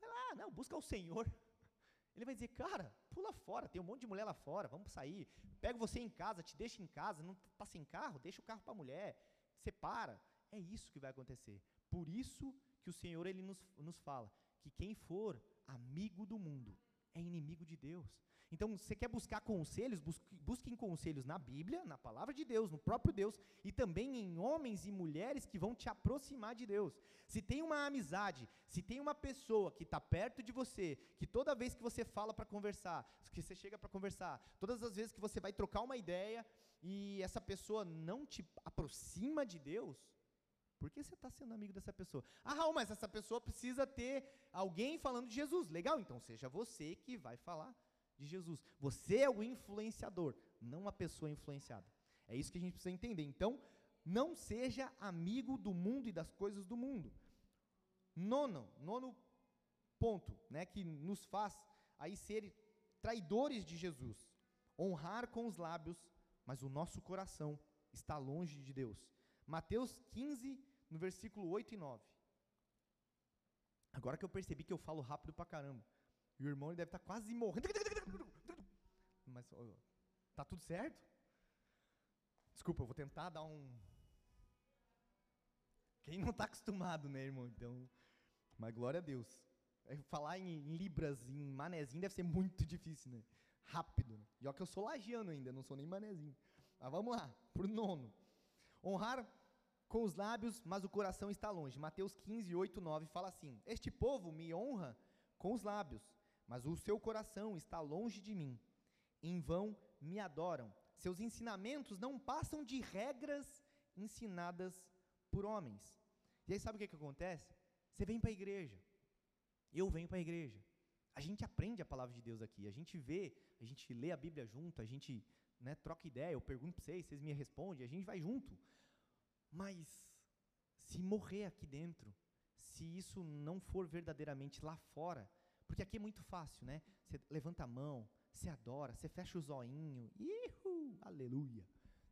Vai lá, não, busca o Senhor. <laughs> Ele vai dizer, cara, pula fora, tem um monte de mulher lá fora, vamos sair. Pega você em casa, te deixa em casa, não está sem carro, deixa o carro para a mulher, separa. É isso que vai acontecer. Por isso que o Senhor ele nos, nos fala que quem for amigo do mundo é inimigo de Deus. Então, você quer buscar conselhos, busque, busquem conselhos na Bíblia, na palavra de Deus, no próprio Deus, e também em homens e mulheres que vão te aproximar de Deus. Se tem uma amizade, se tem uma pessoa que está perto de você, que toda vez que você fala para conversar, que você chega para conversar, todas as vezes que você vai trocar uma ideia e essa pessoa não te aproxima de Deus, por que você está sendo amigo dessa pessoa? Ah, Raul, mas essa pessoa precisa ter alguém falando de Jesus. Legal, então seja você que vai falar de Jesus. Você é o influenciador, não a pessoa influenciada. É isso que a gente precisa entender. Então, não seja amigo do mundo e das coisas do mundo. Nono, nono ponto, né, que nos faz aí ser traidores de Jesus. Honrar com os lábios, mas o nosso coração está longe de Deus. Mateus 15, no versículo 8 e 9. Agora que eu percebi que eu falo rápido pra caramba. E o irmão ele deve estar tá quase morrendo. <laughs> Mas ó, tá tudo certo? Desculpa, eu vou tentar dar um. Quem não está acostumado, né, irmão? Então, mas glória a Deus. É, falar em, libras, em manezinho, deve ser muito difícil, né? Rápido. Né? E ó que eu sou lagiano ainda, não sou nem manezinho. Mas vamos lá, pro nono. Honrar com os lábios, mas o coração está longe. Mateus 15, 8, 9 fala assim: Este povo me honra com os lábios, mas o seu coração está longe de mim. Em vão me adoram. Seus ensinamentos não passam de regras ensinadas por homens. E aí sabe o que, que acontece? Você vem para a igreja, eu venho para a igreja. A gente aprende a palavra de Deus aqui, a gente vê, a gente lê a Bíblia junto, a gente né, troca ideia, eu pergunto para vocês, vocês me respondem, a gente vai junto. Mas se morrer aqui dentro, se isso não for verdadeiramente lá fora, porque aqui é muito fácil, né? Você levanta a mão, você adora, você fecha o zoinho, ihu, aleluia.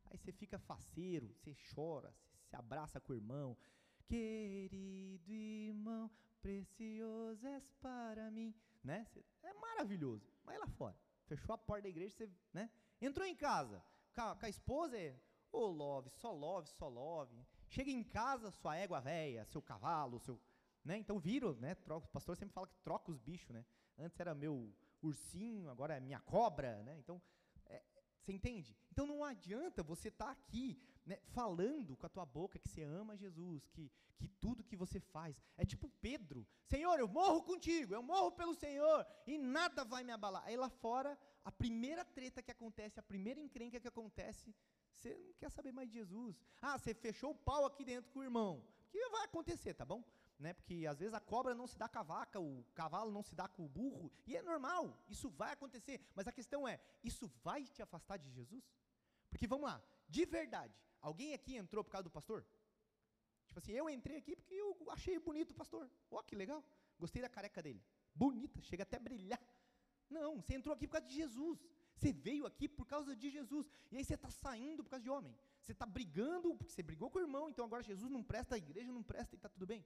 Aí você fica faceiro, você chora, você se abraça com o irmão. Querido irmão, precioso és para mim, né? É maravilhoso. Mas lá fora, fechou a porta da igreja, você, né? Entrou em casa, com a, esposa é, ô oh, love, só love, só love. Chega em casa, sua égua velha, seu cavalo, seu né? Então viram, né? O pastor sempre fala que troca os bichos, né? Antes era meu ursinho, agora é minha cobra, né? Então, é, você entende? Então não adianta você estar tá aqui né, falando com a tua boca que você ama Jesus, que, que tudo que você faz. É tipo Pedro, Senhor, eu morro contigo, eu morro pelo Senhor, e nada vai me abalar. Aí lá fora, a primeira treta que acontece, a primeira encrenca que acontece, você não quer saber mais de Jesus. Ah, você fechou o pau aqui dentro com o irmão. O que vai acontecer, tá bom? Né? Porque às vezes a cobra não se dá com a vaca, o cavalo não se dá com o burro, e é normal, isso vai acontecer. Mas a questão é, isso vai te afastar de Jesus? Porque vamos lá, de verdade, alguém aqui entrou por causa do pastor? Tipo assim, eu entrei aqui porque eu achei bonito o pastor. Ó, oh, que legal. Gostei da careca dele. Bonita, chega até a brilhar. Não, você entrou aqui por causa de Jesus. Você veio aqui por causa de Jesus. E aí você está saindo por causa de homem. Você está brigando porque você brigou com o irmão, então agora Jesus não presta, a igreja não presta e está tudo bem.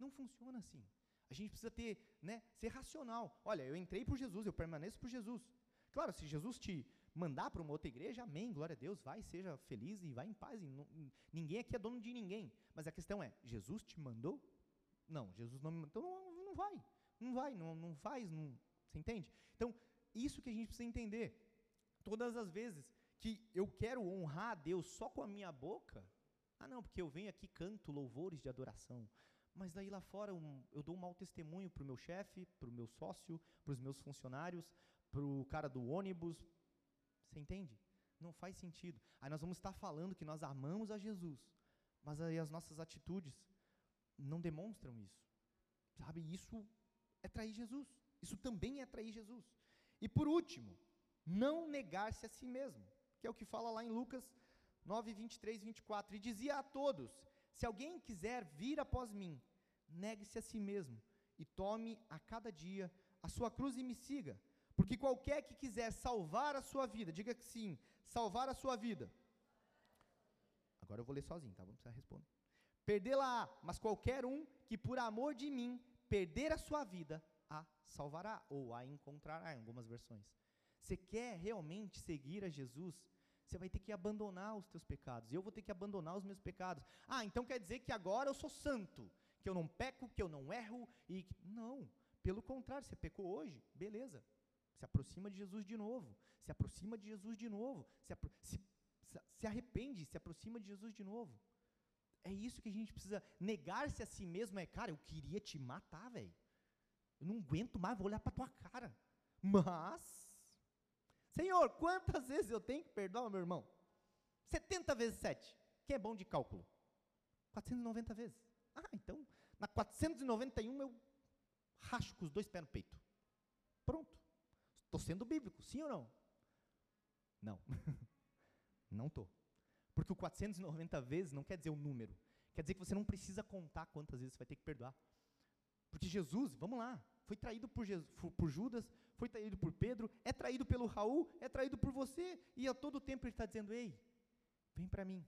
Não funciona assim. A gente precisa ter, né, ser racional. Olha, eu entrei por Jesus, eu permaneço por Jesus. Claro, se Jesus te mandar para uma outra igreja, amém, glória a Deus, vai, seja feliz e vai em paz. Ninguém aqui é dono de ninguém. Mas a questão é, Jesus te mandou? Não, Jesus não me mandou. Então não, não vai, não vai, não, não faz, não, você entende? Então, isso que a gente precisa entender. Todas as vezes que eu quero honrar a Deus só com a minha boca, ah não, porque eu venho aqui canto louvores de adoração. Mas daí lá fora um, eu dou um mau testemunho para o meu chefe, para o meu sócio, para os meus funcionários, para o cara do ônibus. Você entende? Não faz sentido. Aí nós vamos estar falando que nós amamos a Jesus, mas aí as nossas atitudes não demonstram isso. Sabe? Isso é trair Jesus. Isso também é trair Jesus. E por último, não negar-se a si mesmo, que é o que fala lá em Lucas 9, 23, 24. E dizia a todos: se alguém quiser vir após mim, negue-se a si mesmo e tome a cada dia a sua cruz e me siga. Porque qualquer que quiser salvar a sua vida, diga que sim, salvar a sua vida. Agora eu vou ler sozinho, tá? Vamos precisar responder. Perdê-la, mas qualquer um que por amor de mim perder a sua vida, a salvará ou a encontrará em algumas versões. Você quer realmente seguir a Jesus? você vai ter que abandonar os teus pecados. Eu vou ter que abandonar os meus pecados. Ah, então quer dizer que agora eu sou santo, que eu não peco, que eu não erro e não. Pelo contrário, você pecou hoje, beleza. Se aproxima de Jesus de novo. Se aproxima de Jesus de novo. Se, se, se arrepende, se aproxima de Jesus de novo. É isso que a gente precisa. Negar-se a si mesmo é, cara, eu queria te matar, velho. Eu não aguento mais, vou olhar para tua cara. Mas, Senhor, quantas vezes eu tenho que perdoar meu irmão? 70 vezes 7. Quem é bom de cálculo? 490 vezes. Ah, então, na 491 eu racho com os dois pés no peito. Pronto. Estou sendo bíblico, sim ou não? Não. <laughs> não estou. Porque o 490 vezes não quer dizer o número. Quer dizer que você não precisa contar quantas vezes você vai ter que perdoar. Porque Jesus, vamos lá, foi traído por, Jesus, por Judas, foi traído por Pedro, é traído pelo Raul, é traído por você, e a todo tempo ele está dizendo: Ei, vem para mim,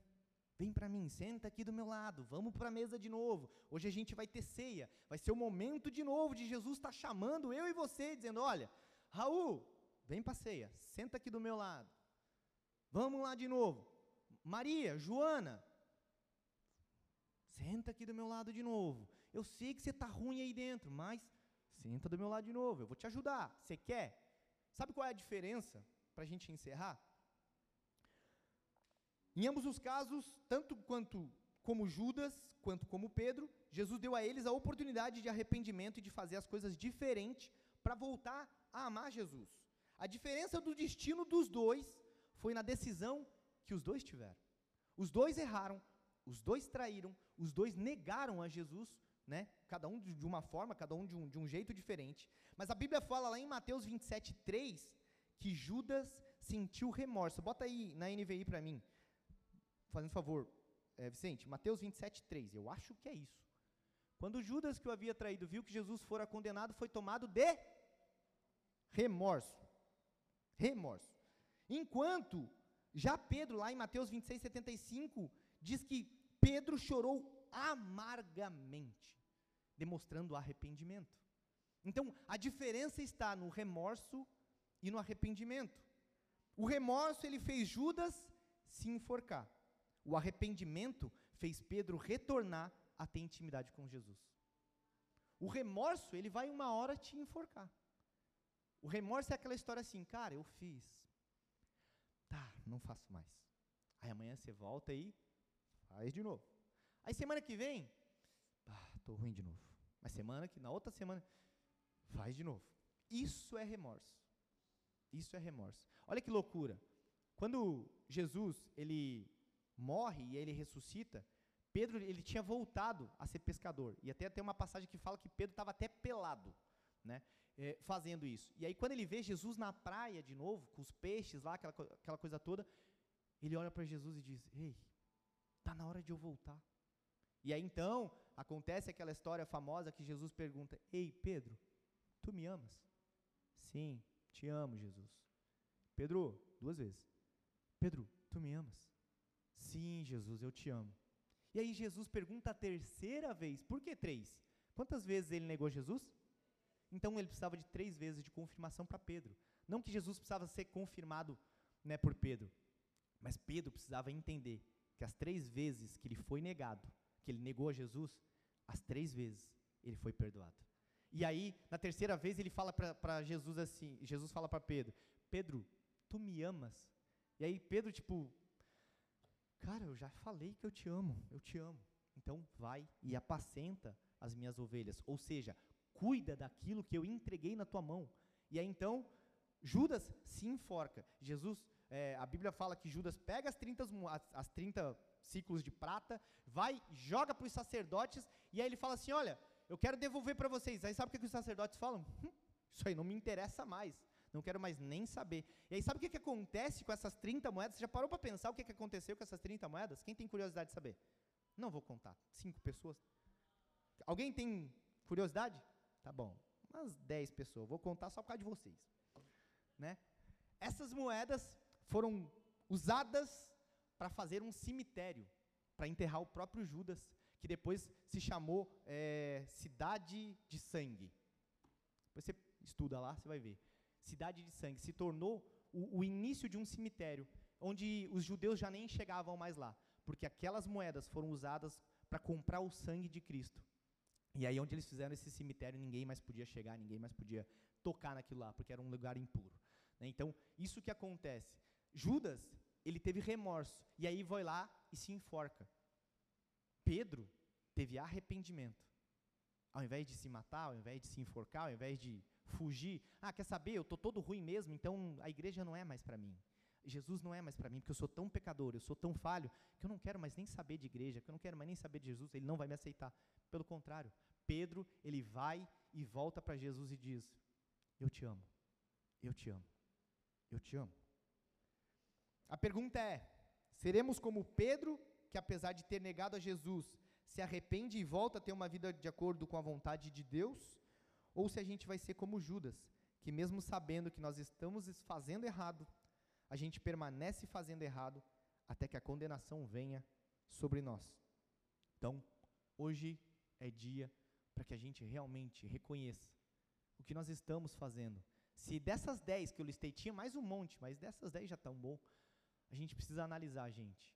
vem para mim, senta aqui do meu lado, vamos para a mesa de novo. Hoje a gente vai ter ceia, vai ser o momento de novo de Jesus estar tá chamando eu e você, dizendo: Olha, Raul, vem para a ceia, senta aqui do meu lado, vamos lá de novo. Maria, Joana, senta aqui do meu lado de novo. Eu sei que você está ruim aí dentro, mas senta do meu lado de novo, eu vou te ajudar. Você quer? Sabe qual é a diferença? Para a gente encerrar? Em ambos os casos, tanto quanto como Judas, quanto como Pedro, Jesus deu a eles a oportunidade de arrependimento e de fazer as coisas diferentes para voltar a amar Jesus. A diferença do destino dos dois foi na decisão que os dois tiveram. Os dois erraram, os dois traíram, os dois negaram a Jesus né? Cada um de uma forma, cada um de um, de um jeito diferente. Mas a Bíblia fala lá em Mateus 27, 3, que Judas sentiu remorso. Bota aí na NVI para mim, fazendo favor, é, Vicente, Mateus 27, 3. Eu acho que é isso. Quando Judas, que o havia traído, viu que Jesus fora condenado, foi tomado de remorso. Remorso. Enquanto já Pedro, lá em Mateus 26, 75, diz que Pedro chorou amargamente, demonstrando arrependimento. Então, a diferença está no remorso e no arrependimento. O remorso ele fez Judas se enforcar. O arrependimento fez Pedro retornar a ter intimidade com Jesus. O remorso, ele vai uma hora te enforcar. O remorso é aquela história assim, cara, eu fiz. Tá, não faço mais. Aí amanhã você volta e faz de novo. Aí semana que vem, ah, tô ruim de novo. Mas semana que na outra semana faz de novo. Isso é remorso. Isso é remorso. Olha que loucura. Quando Jesus ele morre e ele ressuscita, Pedro ele tinha voltado a ser pescador. E até tem uma passagem que fala que Pedro estava até pelado, né? É, fazendo isso. E aí quando ele vê Jesus na praia de novo, com os peixes lá, aquela, aquela coisa toda, ele olha para Jesus e diz: Ei, tá na hora de eu voltar. E aí então acontece aquela história famosa que Jesus pergunta: Ei, Pedro, tu me amas? Sim, te amo, Jesus. Pedro, duas vezes. Pedro, tu me amas? Sim, Jesus, eu te amo. E aí Jesus pergunta a terceira vez: Por que três? Quantas vezes ele negou Jesus? Então ele precisava de três vezes de confirmação para Pedro. Não que Jesus precisava ser confirmado né, por Pedro, mas Pedro precisava entender que as três vezes que ele foi negado, que ele negou a Jesus, as três vezes ele foi perdoado. E aí, na terceira vez, ele fala para Jesus assim: Jesus fala para Pedro: Pedro, tu me amas? E aí, Pedro, tipo, cara, eu já falei que eu te amo, eu te amo. Então, vai e apacenta as minhas ovelhas. Ou seja, cuida daquilo que eu entreguei na tua mão. E aí, então, Judas se enforca. Jesus, é, a Bíblia fala que Judas pega as 30, as, as 30 ciclos de prata, vai, joga para os sacerdotes, e aí ele fala assim: Olha, eu quero devolver para vocês. Aí sabe o que, que os sacerdotes falam? Hum, isso aí não me interessa mais, não quero mais nem saber. E aí sabe o que, que acontece com essas 30 moedas? Você já parou para pensar o que, que aconteceu com essas 30 moedas? Quem tem curiosidade de saber? Não vou contar. Cinco pessoas. Alguém tem curiosidade? Tá bom. Umas 10 pessoas. Vou contar só por causa de vocês. Né? Essas moedas foram usadas para fazer um cemitério, para enterrar o próprio Judas, que depois se chamou é, Cidade de Sangue. Depois você estuda lá, você vai ver. Cidade de Sangue se tornou o, o início de um cemitério, onde os judeus já nem chegavam mais lá, porque aquelas moedas foram usadas para comprar o sangue de Cristo. E aí, onde eles fizeram esse cemitério, ninguém mais podia chegar, ninguém mais podia tocar naquilo lá, porque era um lugar impuro. Né? Então, isso que acontece. Judas, ele teve remorso, e aí vai lá e se enforca. Pedro teve arrependimento. Ao invés de se matar, ao invés de se enforcar, ao invés de fugir, ah, quer saber, eu estou todo ruim mesmo, então a igreja não é mais para mim. Jesus não é mais para mim, porque eu sou tão pecador, eu sou tão falho, que eu não quero mais nem saber de igreja, que eu não quero mais nem saber de Jesus, ele não vai me aceitar. Pelo contrário, Pedro, ele vai e volta para Jesus e diz: Eu te amo, eu te amo, eu te amo. A pergunta é: seremos como Pedro, que apesar de ter negado a Jesus, se arrepende e volta a ter uma vida de acordo com a vontade de Deus? Ou se a gente vai ser como Judas, que mesmo sabendo que nós estamos fazendo errado, a gente permanece fazendo errado até que a condenação venha sobre nós. Então, hoje é dia para que a gente realmente reconheça o que nós estamos fazendo. Se dessas dez que eu listei, tinha mais um monte, mas dessas dez já estão bom, a gente precisa analisar, gente.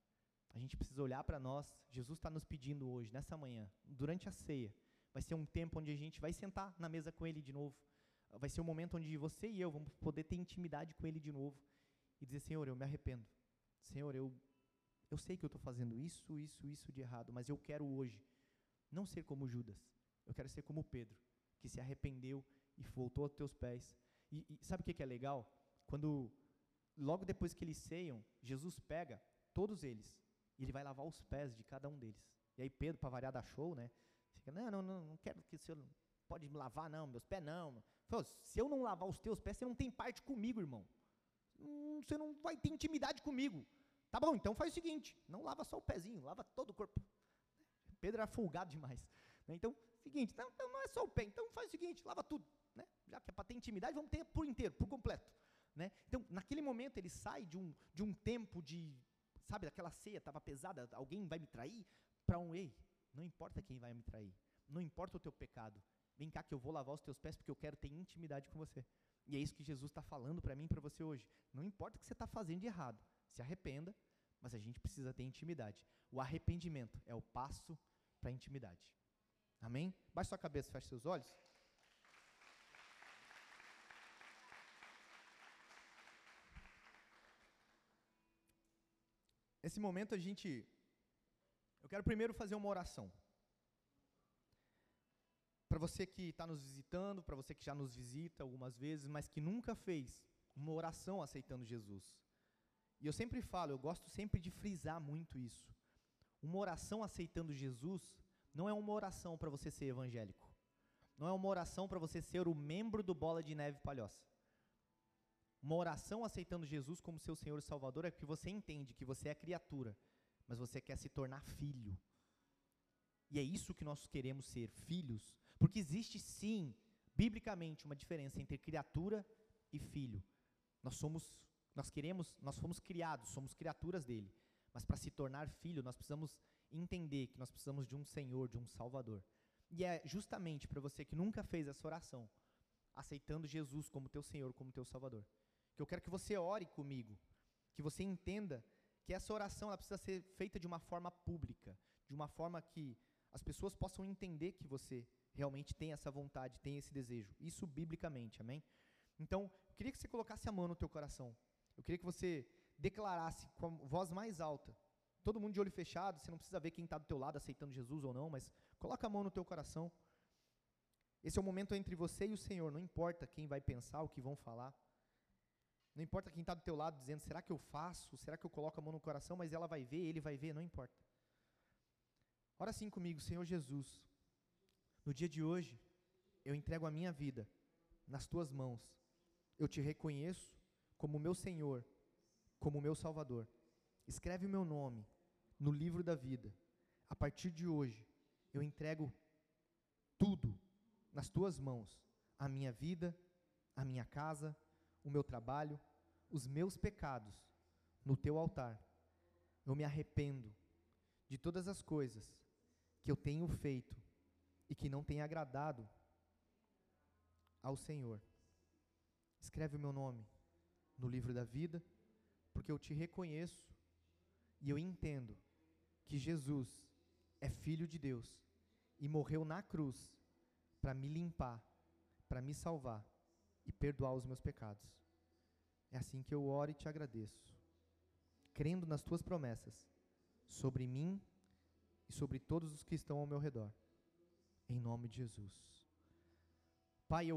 A gente precisa olhar para nós. Jesus está nos pedindo hoje, nessa manhã, durante a ceia. Vai ser um tempo onde a gente vai sentar na mesa com Ele de novo. Vai ser um momento onde você e eu vamos poder ter intimidade com Ele de novo e dizer: Senhor, eu me arrependo. Senhor, eu, eu sei que eu estou fazendo isso, isso, isso de errado, mas eu quero hoje não ser como Judas. Eu quero ser como Pedro, que se arrependeu e voltou aos teus pés. E, e sabe o que, que é legal? Quando, logo depois que eles ceiam, Jesus pega todos eles e ele vai lavar os pés de cada um deles. E aí Pedro, para variar da show, né? Não, não, não, quero que o senhor pode me lavar, não, meus pés não. Se eu não lavar os teus pés, você não tem parte comigo, irmão hum, você não vai ter intimidade comigo. Tá bom, então faz o seguinte: não lava só o pezinho, lava todo o corpo. Pedro era folgado demais. Né? Então, seguinte, não, não é só o pé, então faz o seguinte: lava tudo. Né? Já que é para ter intimidade, vamos ter por inteiro, por completo. Né? Então, naquele momento, ele sai de um, de um tempo de, sabe, aquela ceia estava pesada, alguém vai me trair, para um, ei, não importa quem vai me trair, não importa o teu pecado, vem cá que eu vou lavar os teus pés porque eu quero ter intimidade com você. E é isso que Jesus está falando para mim e para você hoje. Não importa o que você está fazendo de errado, se arrependa, mas a gente precisa ter intimidade. O arrependimento é o passo para a intimidade. Amém? Baixe sua cabeça, feche seus olhos. Nesse momento a gente. Eu quero primeiro fazer uma oração. Para você que está nos visitando, para você que já nos visita algumas vezes, mas que nunca fez uma oração aceitando Jesus. E eu sempre falo, eu gosto sempre de frisar muito isso. Uma oração aceitando Jesus não é uma oração para você ser evangélico. Não é uma oração para você ser o membro do Bola de Neve Palhoça. Uma oração aceitando Jesus como seu Senhor e Salvador é porque você entende que você é criatura, mas você quer se tornar filho. E é isso que nós queremos ser, filhos. Porque existe sim, biblicamente, uma diferença entre criatura e filho. Nós somos, nós queremos, nós fomos criados, somos criaturas dele. Mas para se tornar filho, nós precisamos entender que nós precisamos de um Senhor, de um Salvador. E é justamente para você que nunca fez essa oração, aceitando Jesus como teu Senhor, como teu Salvador, que eu quero que você ore comigo, que você entenda que essa oração ela precisa ser feita de uma forma pública, de uma forma que as pessoas possam entender que você realmente tem essa vontade, tem esse desejo. Isso biblicamente, amém? Então, eu queria que você colocasse a mão no teu coração. Eu queria que você declarasse com a voz mais alta. Todo mundo de olho fechado, você não precisa ver quem está do teu lado aceitando Jesus ou não, mas coloca a mão no teu coração. Esse é o momento entre você e o Senhor, não importa quem vai pensar, o que vão falar. Não importa quem está do teu lado dizendo, será que eu faço? Será que eu coloco a mão no coração? Mas ela vai ver, ele vai ver, não importa. Ora assim comigo, Senhor Jesus. No dia de hoje, eu entrego a minha vida nas tuas mãos. Eu te reconheço como meu Senhor, como meu Salvador. Escreve o meu nome no livro da vida. A partir de hoje, eu entrego tudo nas tuas mãos: a minha vida, a minha casa, o meu trabalho, os meus pecados no teu altar. Eu me arrependo de todas as coisas que eu tenho feito e que não tem agradado ao Senhor. Escreve o meu nome no livro da vida, porque eu te reconheço e eu entendo que Jesus é Filho de Deus e morreu na cruz para me limpar, para me salvar e perdoar os meus pecados. É assim que eu oro e te agradeço, crendo nas tuas promessas sobre mim e sobre todos os que estão ao meu redor. Em nome de Jesus. Pai, eu